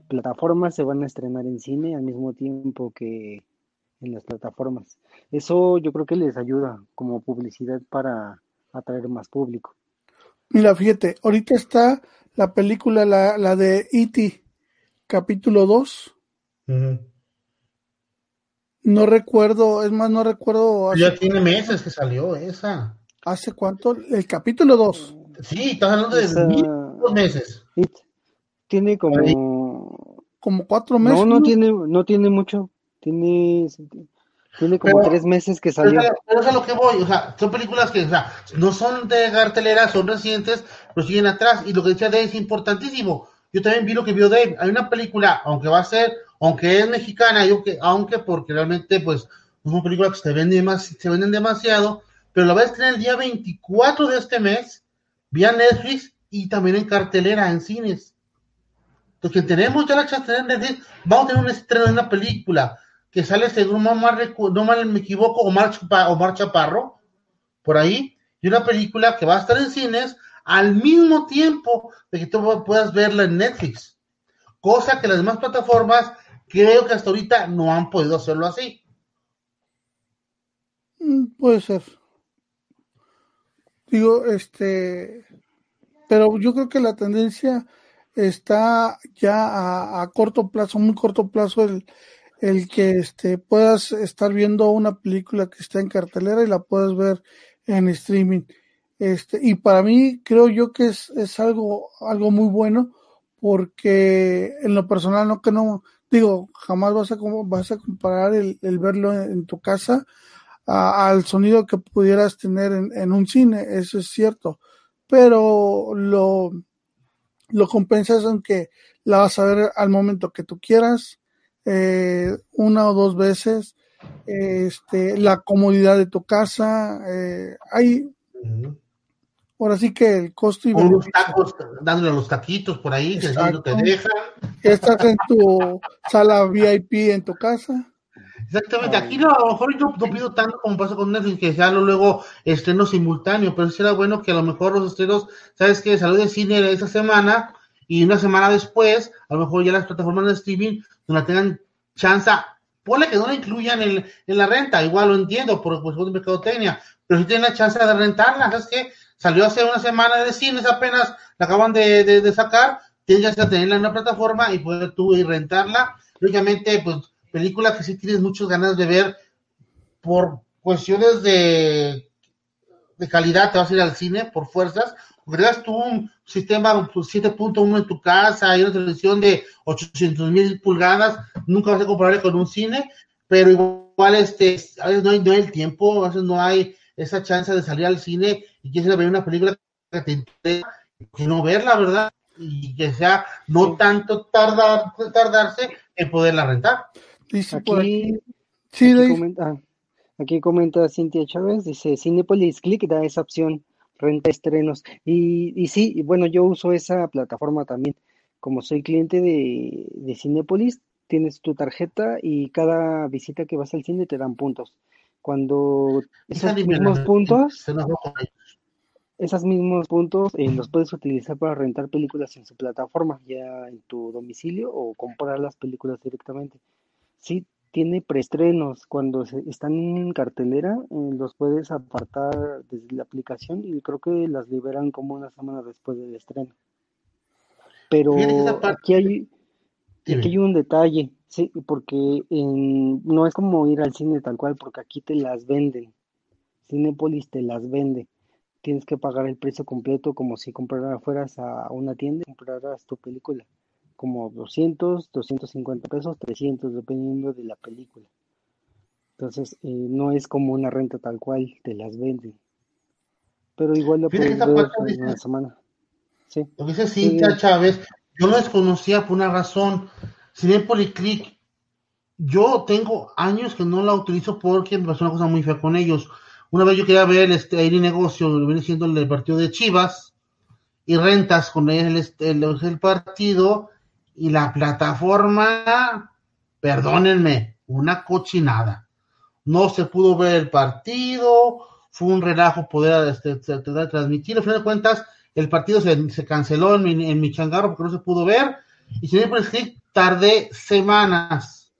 plataformas se van a estrenar en cine al mismo tiempo que en las plataformas. Eso yo creo que les ayuda como publicidad para atraer más público. Mira, fíjate, ahorita está la película, la, la de E.T., capítulo 2. Ujú. No recuerdo, es más, no recuerdo hace, Ya tiene meses que salió esa. hace cuánto, el capítulo 2. Sí, estás hablando de Esa- mil dos meses. It tiene Ahí. como como cuatro meses. no, no tiene, no tiene mucho, tiene, tiene como Pero- tres meses que salió. pero es a lo que voy, o sea, son películas que, o sea, no son de cartelera, son recientes, pero siguen atrás. Y lo que decía Dave es importantísimo. Yo también vi lo que vio Dave. Hay una película, aunque va a ser, aunque es mexicana, y aunque, aunque porque realmente, pues, no son películas que se venden, demas- se venden demasiado, pero la va a estrenar el día 24 de este mes, vía Netflix y también en cartelera, en cines. Entonces, tenemos ya la chance de tener Netflix, vamos a tener un estreno de una película que sale, según no mal, no mal me equivoco, Omar, Chapa- Omar Chaparro, por ahí, y una película que va a estar en cines al mismo tiempo de que tú puedas verla en Netflix. Cosa que las demás plataformas creo que hasta ahorita no han podido hacerlo así. Mm, Puede ser. Digo, este, pero yo creo que la tendencia está ya a, a corto plazo, muy corto plazo, el, el que este, puedas estar viendo una película que está en cartelera y la puedas ver en streaming. Este, y para mí creo yo que es, es algo, algo muy bueno porque en lo personal no que no, digo, jamás vas a, vas a comparar el, el verlo en, en tu casa a- al sonido que pudieras tener en, en un cine, eso es cierto, pero lo, lo compensas en que la vas a ver al momento que tú quieras, eh, una o dos veces, este, la comodidad de tu casa, eh, hay, ahora sí que el costo y unos beneficio. tacos, dándole a los taquitos por ahí, que si no te Exacto. dejan. Estás en tu sala VIP en tu casa. Exactamente, aquí no, a lo mejor yo no pido tanto como pasa con Netflix, que sea luego estreno simultáneo, pero sí era bueno que a lo mejor los estrenos, ¿sabes qué? Salió de cine esa semana y una semana después, a lo mejor ya las plataformas de streaming no la tengan chance, ponle que no la incluyan en, en la renta, igual lo entiendo por cuestión de mercadotecnia, pero si tienen la chance de rentarla, ¿sabes qué? Salió hace una semana de cines apenas, la acaban de, de, sacar, tienes que tenerla en una plataforma y poder tú ir rentarla, lógicamente, pues película que sí tienes muchas ganas de ver por cuestiones de, de calidad, te vas a ir al cine por fuerzas, creas tú un sistema 7.1 en tu casa y una televisión de 800 mil pulgadas, nunca vas a compararle con un cine, pero igual este, a veces no hay, no hay el tiempo, a veces no hay esa chance de salir al cine y quieres ver una película que te interesa, que no verla, ¿verdad? Y que sea no tanto tardar, tardarse en poderla rentar. aquí, sí, aquí, comenta, aquí comenta Cintia Chávez, dice, Cinepolis Click da esa opción, renta estrenos. Y, y sí, bueno, yo uso esa plataforma también. Como soy cliente de, de Cinepolis, tienes tu tarjeta y cada visita que vas al cine te dan puntos. Cuando esos mismos puntos, esos mismos puntos eh, los puedes utilizar para rentar películas en su plataforma, ya en tu domicilio o comprar las películas directamente. Sí, tiene preestrenos. Cuando están en cartelera, eh, los puedes apartar desde la aplicación y creo que las liberan como una semana después del estreno. Pero aquí hay, aquí hay un detalle. Sí, porque no es como ir al cine tal cual, porque aquí te las venden. Cinepolis te las vende. Tienes que pagar el precio completo como si compraras fueras a una tienda y compraras tu película. Como 200, 250 pesos, 300, dependiendo de la película. Entonces, eh, no es como una renta tal cual, te las venden. Pero igual lo puedes ver en una semana. Sí. Lo que dice Cintia Chávez, yo lo desconocía por una razón Cinepolis Click, yo tengo años que no la utilizo porque me pasó una cosa muy fea con ellos. Una vez yo quería ver este aire negocio, viene siendo el partido de Chivas, y rentas con este, el, el, partido, y la plataforma, perdónenme, una cochinada. No se pudo ver el partido, fue un relajo poder este, transmitir. Al final de cuentas, el partido se, se canceló en mi, en mi changarro porque no se pudo ver. Y Click tardé semanas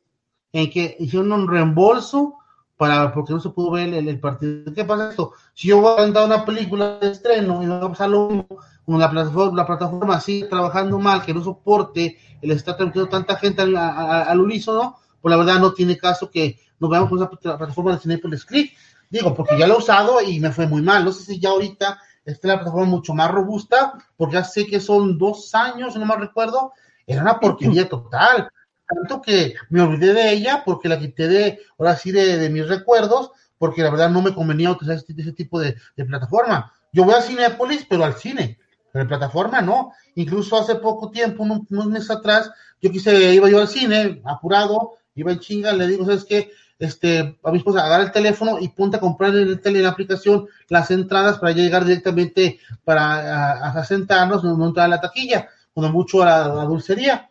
en que hicieron un reembolso para porque no se pudo ver el, partido. ¿Qué pasa esto? Si yo voy a rentar una película de estreno y va a pasar lo mismo, con la plataforma, la plataforma sigue trabajando mal, que no soporte el estar transmitiendo tanta gente al, al, unísono, pues la verdad no tiene caso que nos veamos con esa plataforma de Cinepolis Click. Digo, porque ya lo he usado y me fue muy mal. No sé si ya ahorita está la plataforma mucho más robusta, porque ya sé que son dos años, no me recuerdo, era una porquería total. Tanto que me olvidé de ella porque la quité de, ahora sí, de, mis recuerdos, porque la verdad no me convenía utilizar ese, ese tipo de, plataforma. Yo voy a Cinepolis, pero al cine, pero en plataforma no. Incluso hace poco tiempo, unos, meses atrás, yo quise, iba yo al cine, apurado, iba en chinga, le digo, ¿sabes qué? Este, a mi esposa, agarra el teléfono y ponte a comprar en el tele, en la aplicación, las entradas para llegar directamente para a, sentarnos, no, no entrar a la taquilla cuando mucho a la, dulcería.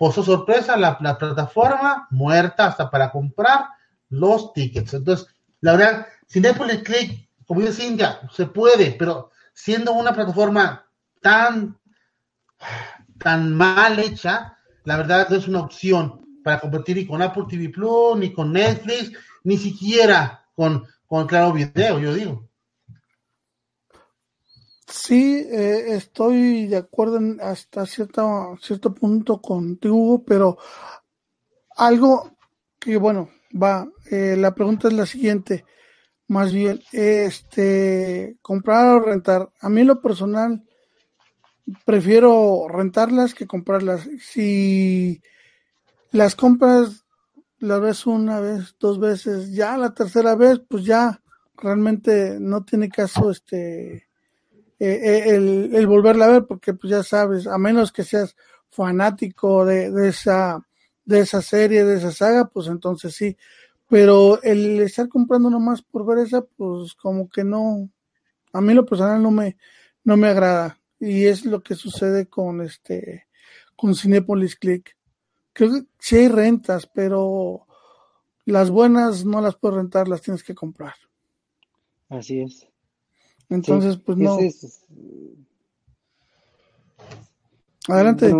Por su sorpresa, la, plataforma muerta hasta para comprar los tickets. Entonces, la verdad, Cinepolis Click, como dice Cintia, se puede, pero siendo una plataforma tan, tan mal hecha, la verdad no es una opción para competir ni con Apple TV Plus, ni con Netflix, ni siquiera con, con Claro Video, yo digo. Sí, eh, estoy de acuerdo en hasta cierto, cierto punto contigo, pero algo que, bueno, va, eh, la pregunta es la siguiente, más bien, este, comprar o rentar. A mí lo personal, prefiero rentarlas que comprarlas. Si las compras la vez una vez, dos veces, ya la tercera vez, pues ya realmente no tiene caso este eh, eh, el, volverla a ver, porque pues ya sabes, a menos que seas fanático de, de, esa, de esa serie, de esa saga, pues entonces sí. Pero el estar comprando nomás por ver esa, pues como que no, a mí lo personal no me, no me agrada. Y es lo que sucede con este, con Cinepolis Click. Creo que sí hay rentas, pero las buenas no las puedes rentar, las tienes que comprar. Así es. Entonces, pues no. Adelante.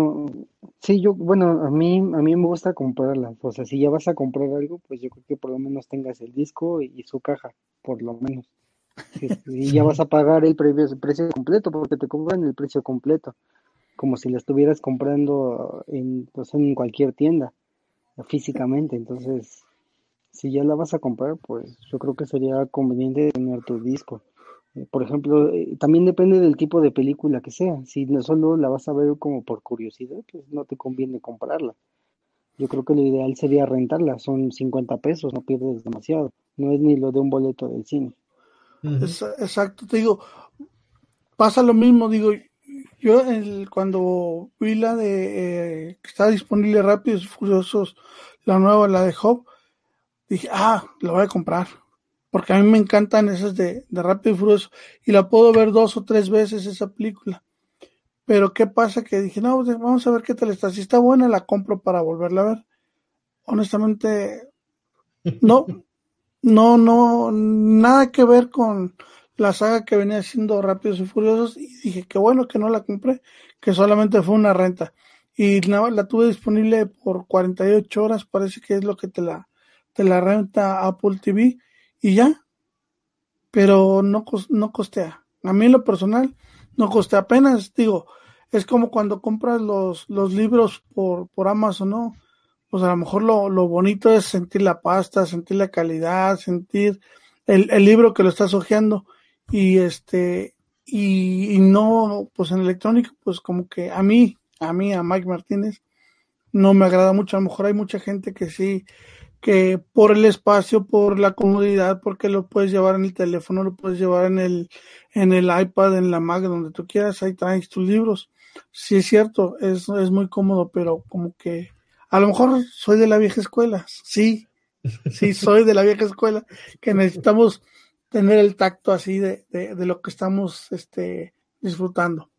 sí, yo, bueno, a mí, a mí me gusta comprarlas. O sea, si ya vas a comprar algo, pues yo creo que por lo menos tengas el disco y, su caja, por lo menos. Y ya vas a pagar el precio, el precio completo, porque te cobran el precio completo, como si la estuvieras comprando en, pues, en cualquier tienda, físicamente. Entonces, si ya la vas a comprar, pues yo creo que sería conveniente tener tu disco por ejemplo, eh, también depende del tipo de película que sea. Si no solo la vas a ver como por curiosidad, pues no te conviene comprarla. Yo creo que lo ideal sería rentarla. Son 50 pesos, no pierdes demasiado. No es ni lo de un boleto del cine. Exacto, te digo, pasa lo mismo, digo, yo el, cuando vi la de eh, que está disponible Rápidos y Furiosos, la nueva, la de Hop, dije, ah, la voy a comprar porque a mí me encantan esas de, de Rápido y Furioso y la puedo ver dos o tres veces esa película. Pero qué pasa que dije, no, pues, vamos a ver qué tal está. Si está buena, la compro para volverla a ver. Honestamente, no, no, no, nada que ver con la saga que venía siendo Rápidos y Furiosos y dije, qué bueno que no la compré, que solamente fue una renta. Y la, la tuve disponible por 48 horas, parece que es lo que te la, te la renta Apple TV y ya. Pero no, no costea. A mí en lo personal no costea apenas, digo, es como cuando compras los, los libros por, por Amazon, ¿no? Pues a lo mejor lo, lo bonito es sentir la pasta, sentir la calidad, sentir el, el libro que lo estás hojeando y este y, y, no pues en electrónico pues como que a mí a mí a Mike Martínez no me agrada mucho a lo mejor hay mucha gente que sí que por el espacio, por la comodidad, porque lo puedes llevar en el teléfono, lo puedes llevar en el, en el iPad, en la Mac, donde tú quieras, ahí traes tus libros. Sí es cierto, es, es muy cómodo, pero como que a lo mejor soy de la vieja escuela, sí, sí soy de la vieja escuela, que necesitamos tener el tacto así de, de, de lo que estamos este, disfrutando.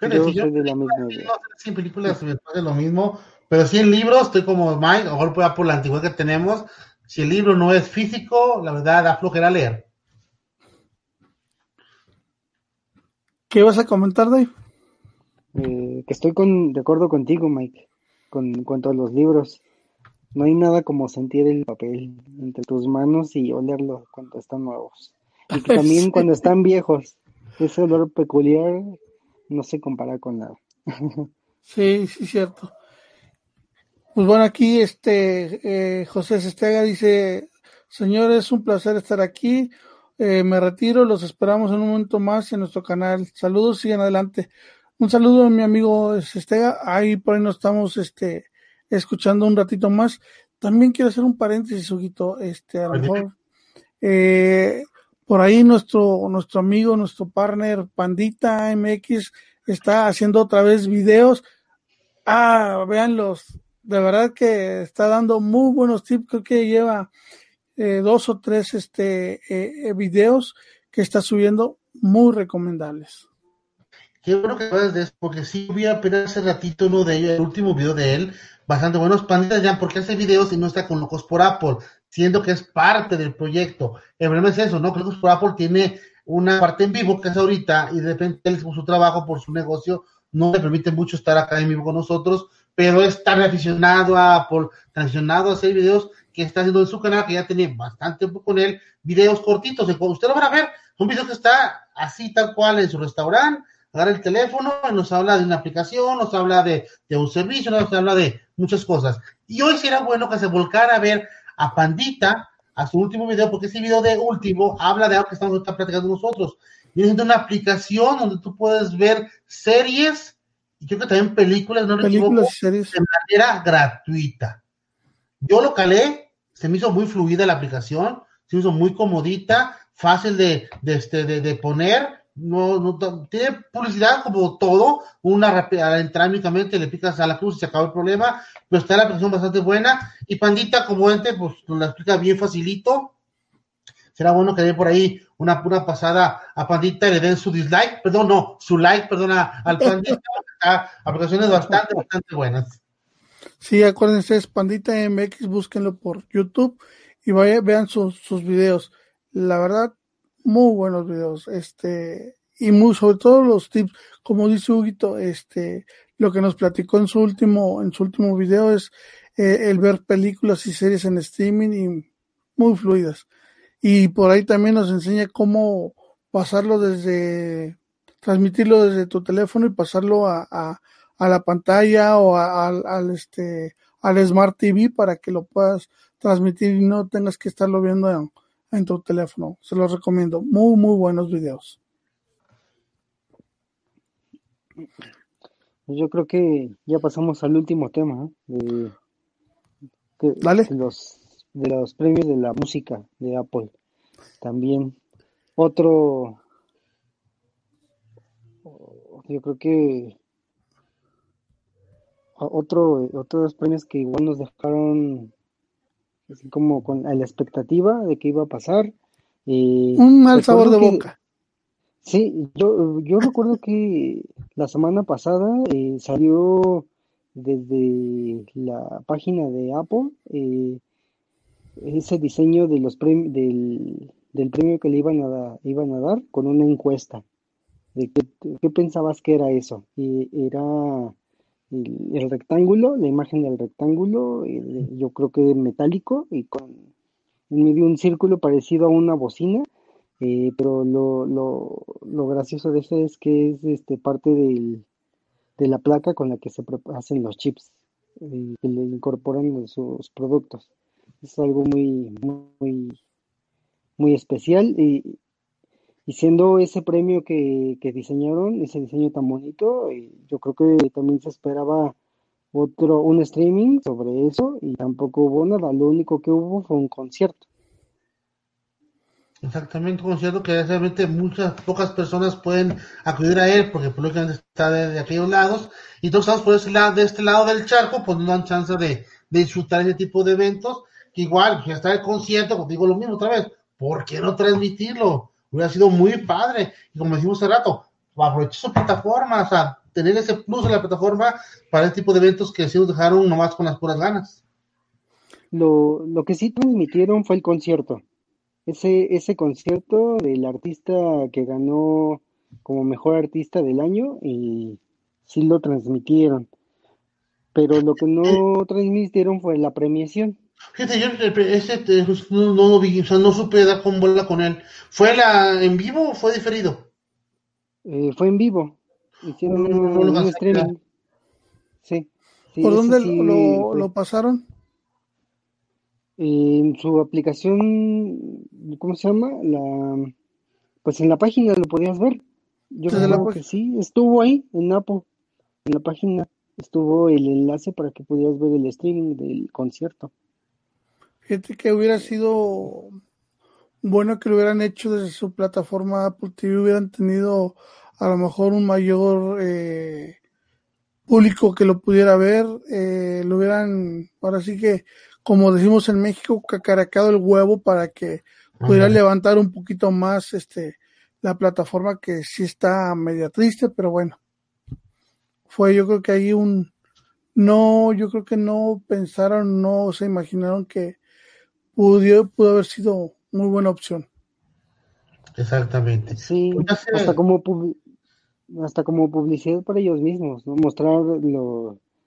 Yo soy de la misma. Sin películas me pasa lo mismo, pero si en libros estoy como Mike, a lo mejor por la antigüedad que tenemos. Si el libro no es físico, la verdad da flojera leer. ¿Qué vas a comentar, Dave? Eh, que estoy con, de acuerdo contigo, Mike, con en cuanto a los libros. No hay nada como sentir el papel entre tus manos y olerlo cuando están nuevos. Y también cuando están viejos. Ese olor peculiar no se compara con nada. sí, sí, cierto. Pues bueno, aquí este eh, José Sestega dice, señores, un placer estar aquí. Eh, me retiro, los esperamos en un momento más en nuestro canal. Saludos, sigan adelante. Un saludo a mi amigo Sestega, ahí por ahí nos estamos este, escuchando un ratito más. También quiero hacer un paréntesis, Huguito, este, a lo mejor, eh, por ahí nuestro, nuestro amigo, nuestro partner Pandita MX está haciendo otra vez videos. Ah, véanlos, de verdad que está dando muy buenos tips, creo que lleva eh, dos o tres este, eh, eh, videos que está subiendo muy recomendables. Qué bueno que hablas de eso, porque sí vi apenas hace ratito uno de ellos, el último video de él, bastante buenos panditas ya, porque hace videos y no está con Locos por Apple, siendo que es parte del proyecto. El problema es eso, ¿no? Locos por Apple tiene una parte en vivo que es ahorita y de repente él por su trabajo, por su negocio, no le permite mucho estar acá en vivo con nosotros, pero es tan aficionado a por aficionado a hacer videos que está haciendo en su canal, que ya tiene bastante tiempo con él, videos cortitos. Usted lo van a ver, un video que está así tal cual en su restaurante, agarra el teléfono, nos habla de una aplicación, nos habla de, de un servicio, nos habla de muchas cosas. Y hoy será bueno que se volcara a ver a Pandita, a su último video, porque ese video de último habla de algo que estamos platicando nosotros. Viene siendo una aplicación donde tú puedes ver series y creo que también películas, no películas de manera gratuita. Yo lo calé, se me hizo muy fluida la aplicación, se me hizo muy comodita, fácil de, de, este, de, de poner, no, no, tiene publicidad como todo, una únicamente le picas a la cruz y se acaba el problema, pero está la aplicación bastante buena, y Pandita como ente, pues la explica bien facilito, será bueno que dé por ahí una pura pasada a Pandita y le den su dislike, perdón, no, su like, perdona, al Pandita, aplicaciones bastante, bastante buenas. Sí, acuérdense, Pandita MX, búsquenlo por YouTube y vaya, vean sus, sus videos. La verdad, muy buenos videos, este, y muy, sobre todo los tips, como dice Huguito, este, lo que nos platicó en su último, en su último video es eh, el ver películas y series en streaming y muy fluidas. Y por ahí también nos enseña cómo pasarlo desde transmitirlo desde tu teléfono y pasarlo a, a, a la pantalla o al, este, al Smart TV para que lo puedas transmitir y no tengas que estarlo viendo en, en tu teléfono. Se los recomiendo. Muy, muy buenos videos. Yo creo que ya pasamos al último tema ¿eh? de, los, de los premios de la música de Apple. También otro, yo creo que otro, otros premios que igual nos dejaron así como con la expectativa de que iba a pasar. Un mal sabor de boca. Sí, yo, yo recuerdo que la semana pasada eh, salió desde la página de Apple eh, ese diseño de los del, del premio que le iban a, iban a dar con una encuesta de qué, qué pensabas que era eso. Y era el, rectángulo, la imagen del rectángulo, yo creo que metálico y con en medio un círculo parecido a una bocina, eh, pero lo, lo, lo, gracioso de eso es que es este parte del, de la placa con la que se hacen los chips y que le incorporan sus productos. Es algo muy, muy, muy especial y, y siendo ese premio que, diseñaron, ese diseño tan bonito, eh, yo creo que también se esperaba otro, un streaming sobre eso y tampoco hubo nada, lo único que hubo fue un concierto. Exactamente, un concierto que realmente muchas, pocas personas pueden acudir a él porque por lo que está de, aquellos lados. Y todos estamos por ese lado, de este lado del charco, pues no dan chance de, disfrutar ese tipo de eventos, que igual, ya está el concierto, pues digo lo mismo otra vez, ¿por qué no transmitirlo? hubiera sido muy padre. Y como decimos hace rato, aprovechar su plataforma, o sea, tener ese plus en la plataforma para este tipo de eventos que sí nos dejaron nomás con las puras ganas. Lo, lo que sí transmitieron fue el concierto. Ese, ese concierto del artista que ganó como mejor artista del año y sí lo transmitieron. Pero lo que no transmitieron fue la premiación. Fíjate, yo ese no, no, vi, o sea, no supe dar con bola con él. ¿Fue la en vivo o fue diferido? Eh, fue en vivo. Hicieron un, streaming. Sí, ¿Por dónde lo, lo, pasaron? En su aplicación, ¿cómo se llama? La, pues en la página lo podías ver. Yo creo que sí, estuvo ahí en Apple, en la página estuvo el enlace para que pudieras ver el streaming del concierto. Fíjate que hubiera sido bueno que lo hubieran hecho desde su plataforma Apple TV, hubieran tenido a lo mejor un mayor eh, público que lo pudiera ver, eh, lo hubieran, ahora sí que, como decimos en México, cacaracado el huevo para que pudiera levantar un poquito más este la plataforma que sí está media triste, pero bueno, fue yo creo que ahí un, no, yo creo que no pensaron, no se imaginaron que pudo, pudo haber sido muy buena opción. Exactamente. Sí, pues hasta como, hasta como publicidad para ellos mismos, ¿no? mostrar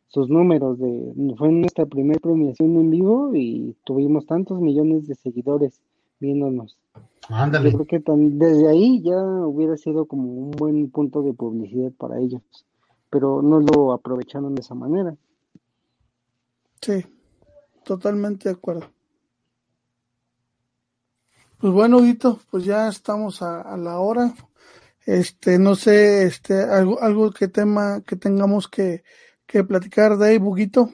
sus números. de Fue nuestra primera premiación en vivo y tuvimos tantos millones de seguidores viéndonos. Ándale. Yo creo que desde ahí ya hubiera sido como un buen punto de publicidad para ellos, pero no lo aprovecharon de esa manera. Sí, totalmente de acuerdo. Pues bueno, Guito, pues ya estamos a, la hora. Este, no sé, este, algo, algo que tema que tengamos que, que platicar de ahí, Buguito.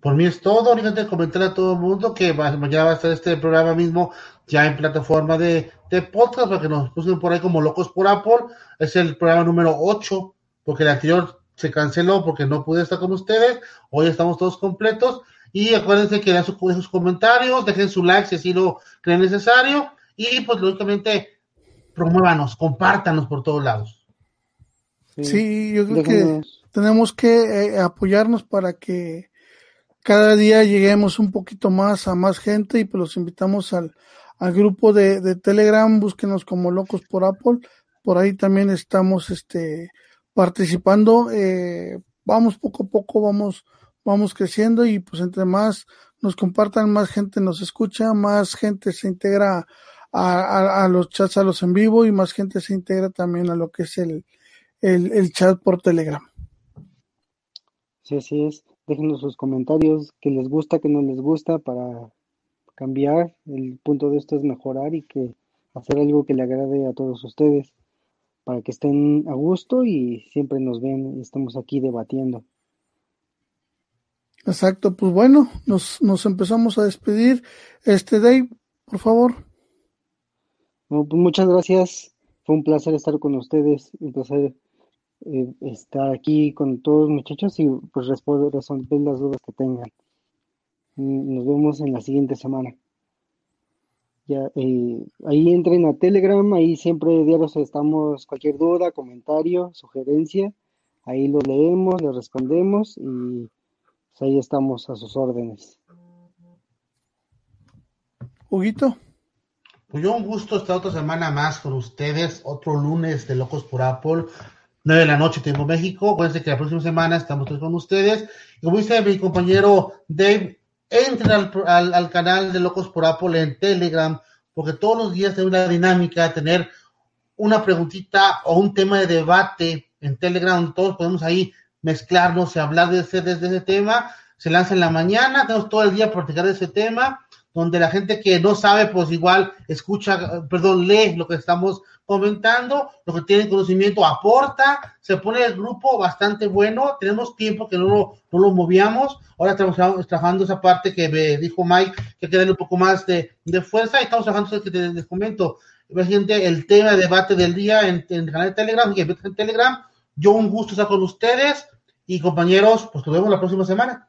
Por mí es todo, únicamente comentar a todo el mundo que mañana va a estar este programa mismo ya en plataforma de, de podcast, para que nos pusieron por ahí como locos por Apple. Es el programa número 8, porque el anterior se canceló porque no pude estar con ustedes. Hoy estamos todos completos. Y acuérdense que den sus, comentarios, dejen su like si así lo creen necesario. Y pues lógicamente promuévanos, compártanos por todos lados. Sí, yo creo que tenemos que eh, apoyarnos para que cada día lleguemos un poquito más a más gente. Y pues los invitamos al, al grupo de, de, Telegram, búsquenos como locos por Apple, por ahí también estamos este participando, eh, vamos poco a poco, vamos vamos creciendo y pues entre más nos compartan, más gente nos escucha, más gente se integra a, los chats, a los en vivo y más gente se integra también a lo que es el, el, chat por Telegram. Sí, así es. Déjenos sus comentarios, que les gusta, que no les gusta, para cambiar, el punto de esto es mejorar y que hacer algo que le agrade a todos ustedes para que estén a gusto y siempre nos ven y estamos aquí debatiendo. Exacto, pues bueno, nos, nos empezamos a despedir. Este Dave, por favor. pues muchas gracias, fue un placer estar con ustedes, un placer eh, estar aquí con todos los muchachos y pues resolver las dudas que tengan. Mm, nos vemos en la siguiente semana. Ya, eh, ahí entren a Telegram, ahí siempre diarios estamos, cualquier duda, comentario, sugerencia, ahí lo leemos, le respondemos y ahí estamos a sus órdenes. Huguito. Pues yo un gusto estar otra semana más con ustedes, otro lunes de Locos por Apple, 9 de la noche, tiempo México. Acuérdense que la próxima semana estamos con ustedes. Y como dice mi compañero Dave, entren al, al, canal de Locos por Apple en Telegram, porque todos los días hay una dinámica, tener una preguntita o un tema de debate en Telegram, todos podemos ahí mezclarnos y hablar de ese, de ese tema. Se lanza en la mañana, tenemos todo el día para platicar de ese tema donde la gente que no sabe, pues igual escucha, perdón, lee lo que estamos comentando, lo que tiene conocimiento aporta, se pone el grupo bastante bueno, tenemos tiempo que no lo, no lo movíamos, ahora estamos trabajando esa parte que me dijo Mike, que queda un poco más de, fuerza, y estamos trabajando eso que les comento, el tema de debate del día en, el canal de Telegram, y en Telegram, yo un gusto estar con ustedes, y compañeros, pues nos vemos la próxima semana.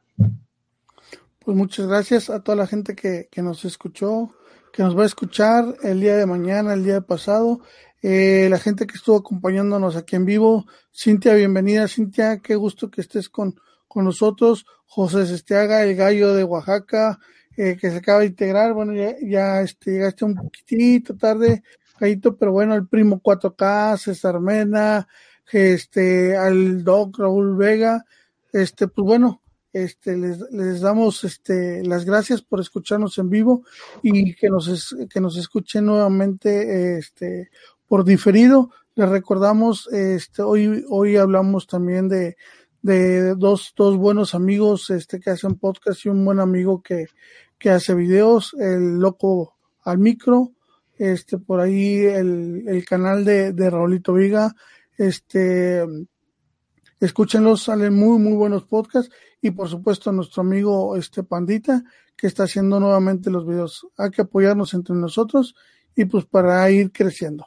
Pues muchas gracias a toda la gente que, que nos escuchó, que nos va a escuchar el día de mañana, el día pasado, eh, la gente que estuvo acompañándonos aquí en vivo. Cintia, bienvenida, Cintia, qué gusto que estés con, con nosotros. José Sestiaga, el gallo de Oaxaca, eh, que se acaba de integrar. Bueno, ya, ya este, llegaste un poquitito tarde, gallito, pero bueno, el primo 4K, César Mena, este, al doc Raúl Vega, este, pues bueno, este, les, les, damos este, las gracias por escucharnos en vivo y que nos, que nos escuchen nuevamente este, por diferido. Les recordamos, este, hoy, hoy hablamos también de, de dos, dos buenos amigos este, que hacen podcast y un buen amigo que, que hace videos, el loco al micro, este, por ahí el, el canal de, de Raulito Viga, este, escúchenlos, salen muy, muy buenos podcasts y por supuesto nuestro amigo este Pandita que está haciendo nuevamente los videos. Hay que apoyarnos entre nosotros y pues para ir creciendo.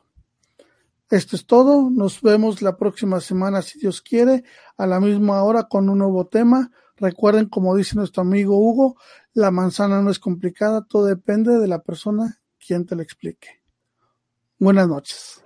Esto es todo. Nos vemos la próxima semana, si Dios quiere, a la misma hora con un nuevo tema. Recuerden, como dice nuestro amigo Hugo, la manzana no es complicada, todo depende de la persona quien te lo explique. Buenas noches.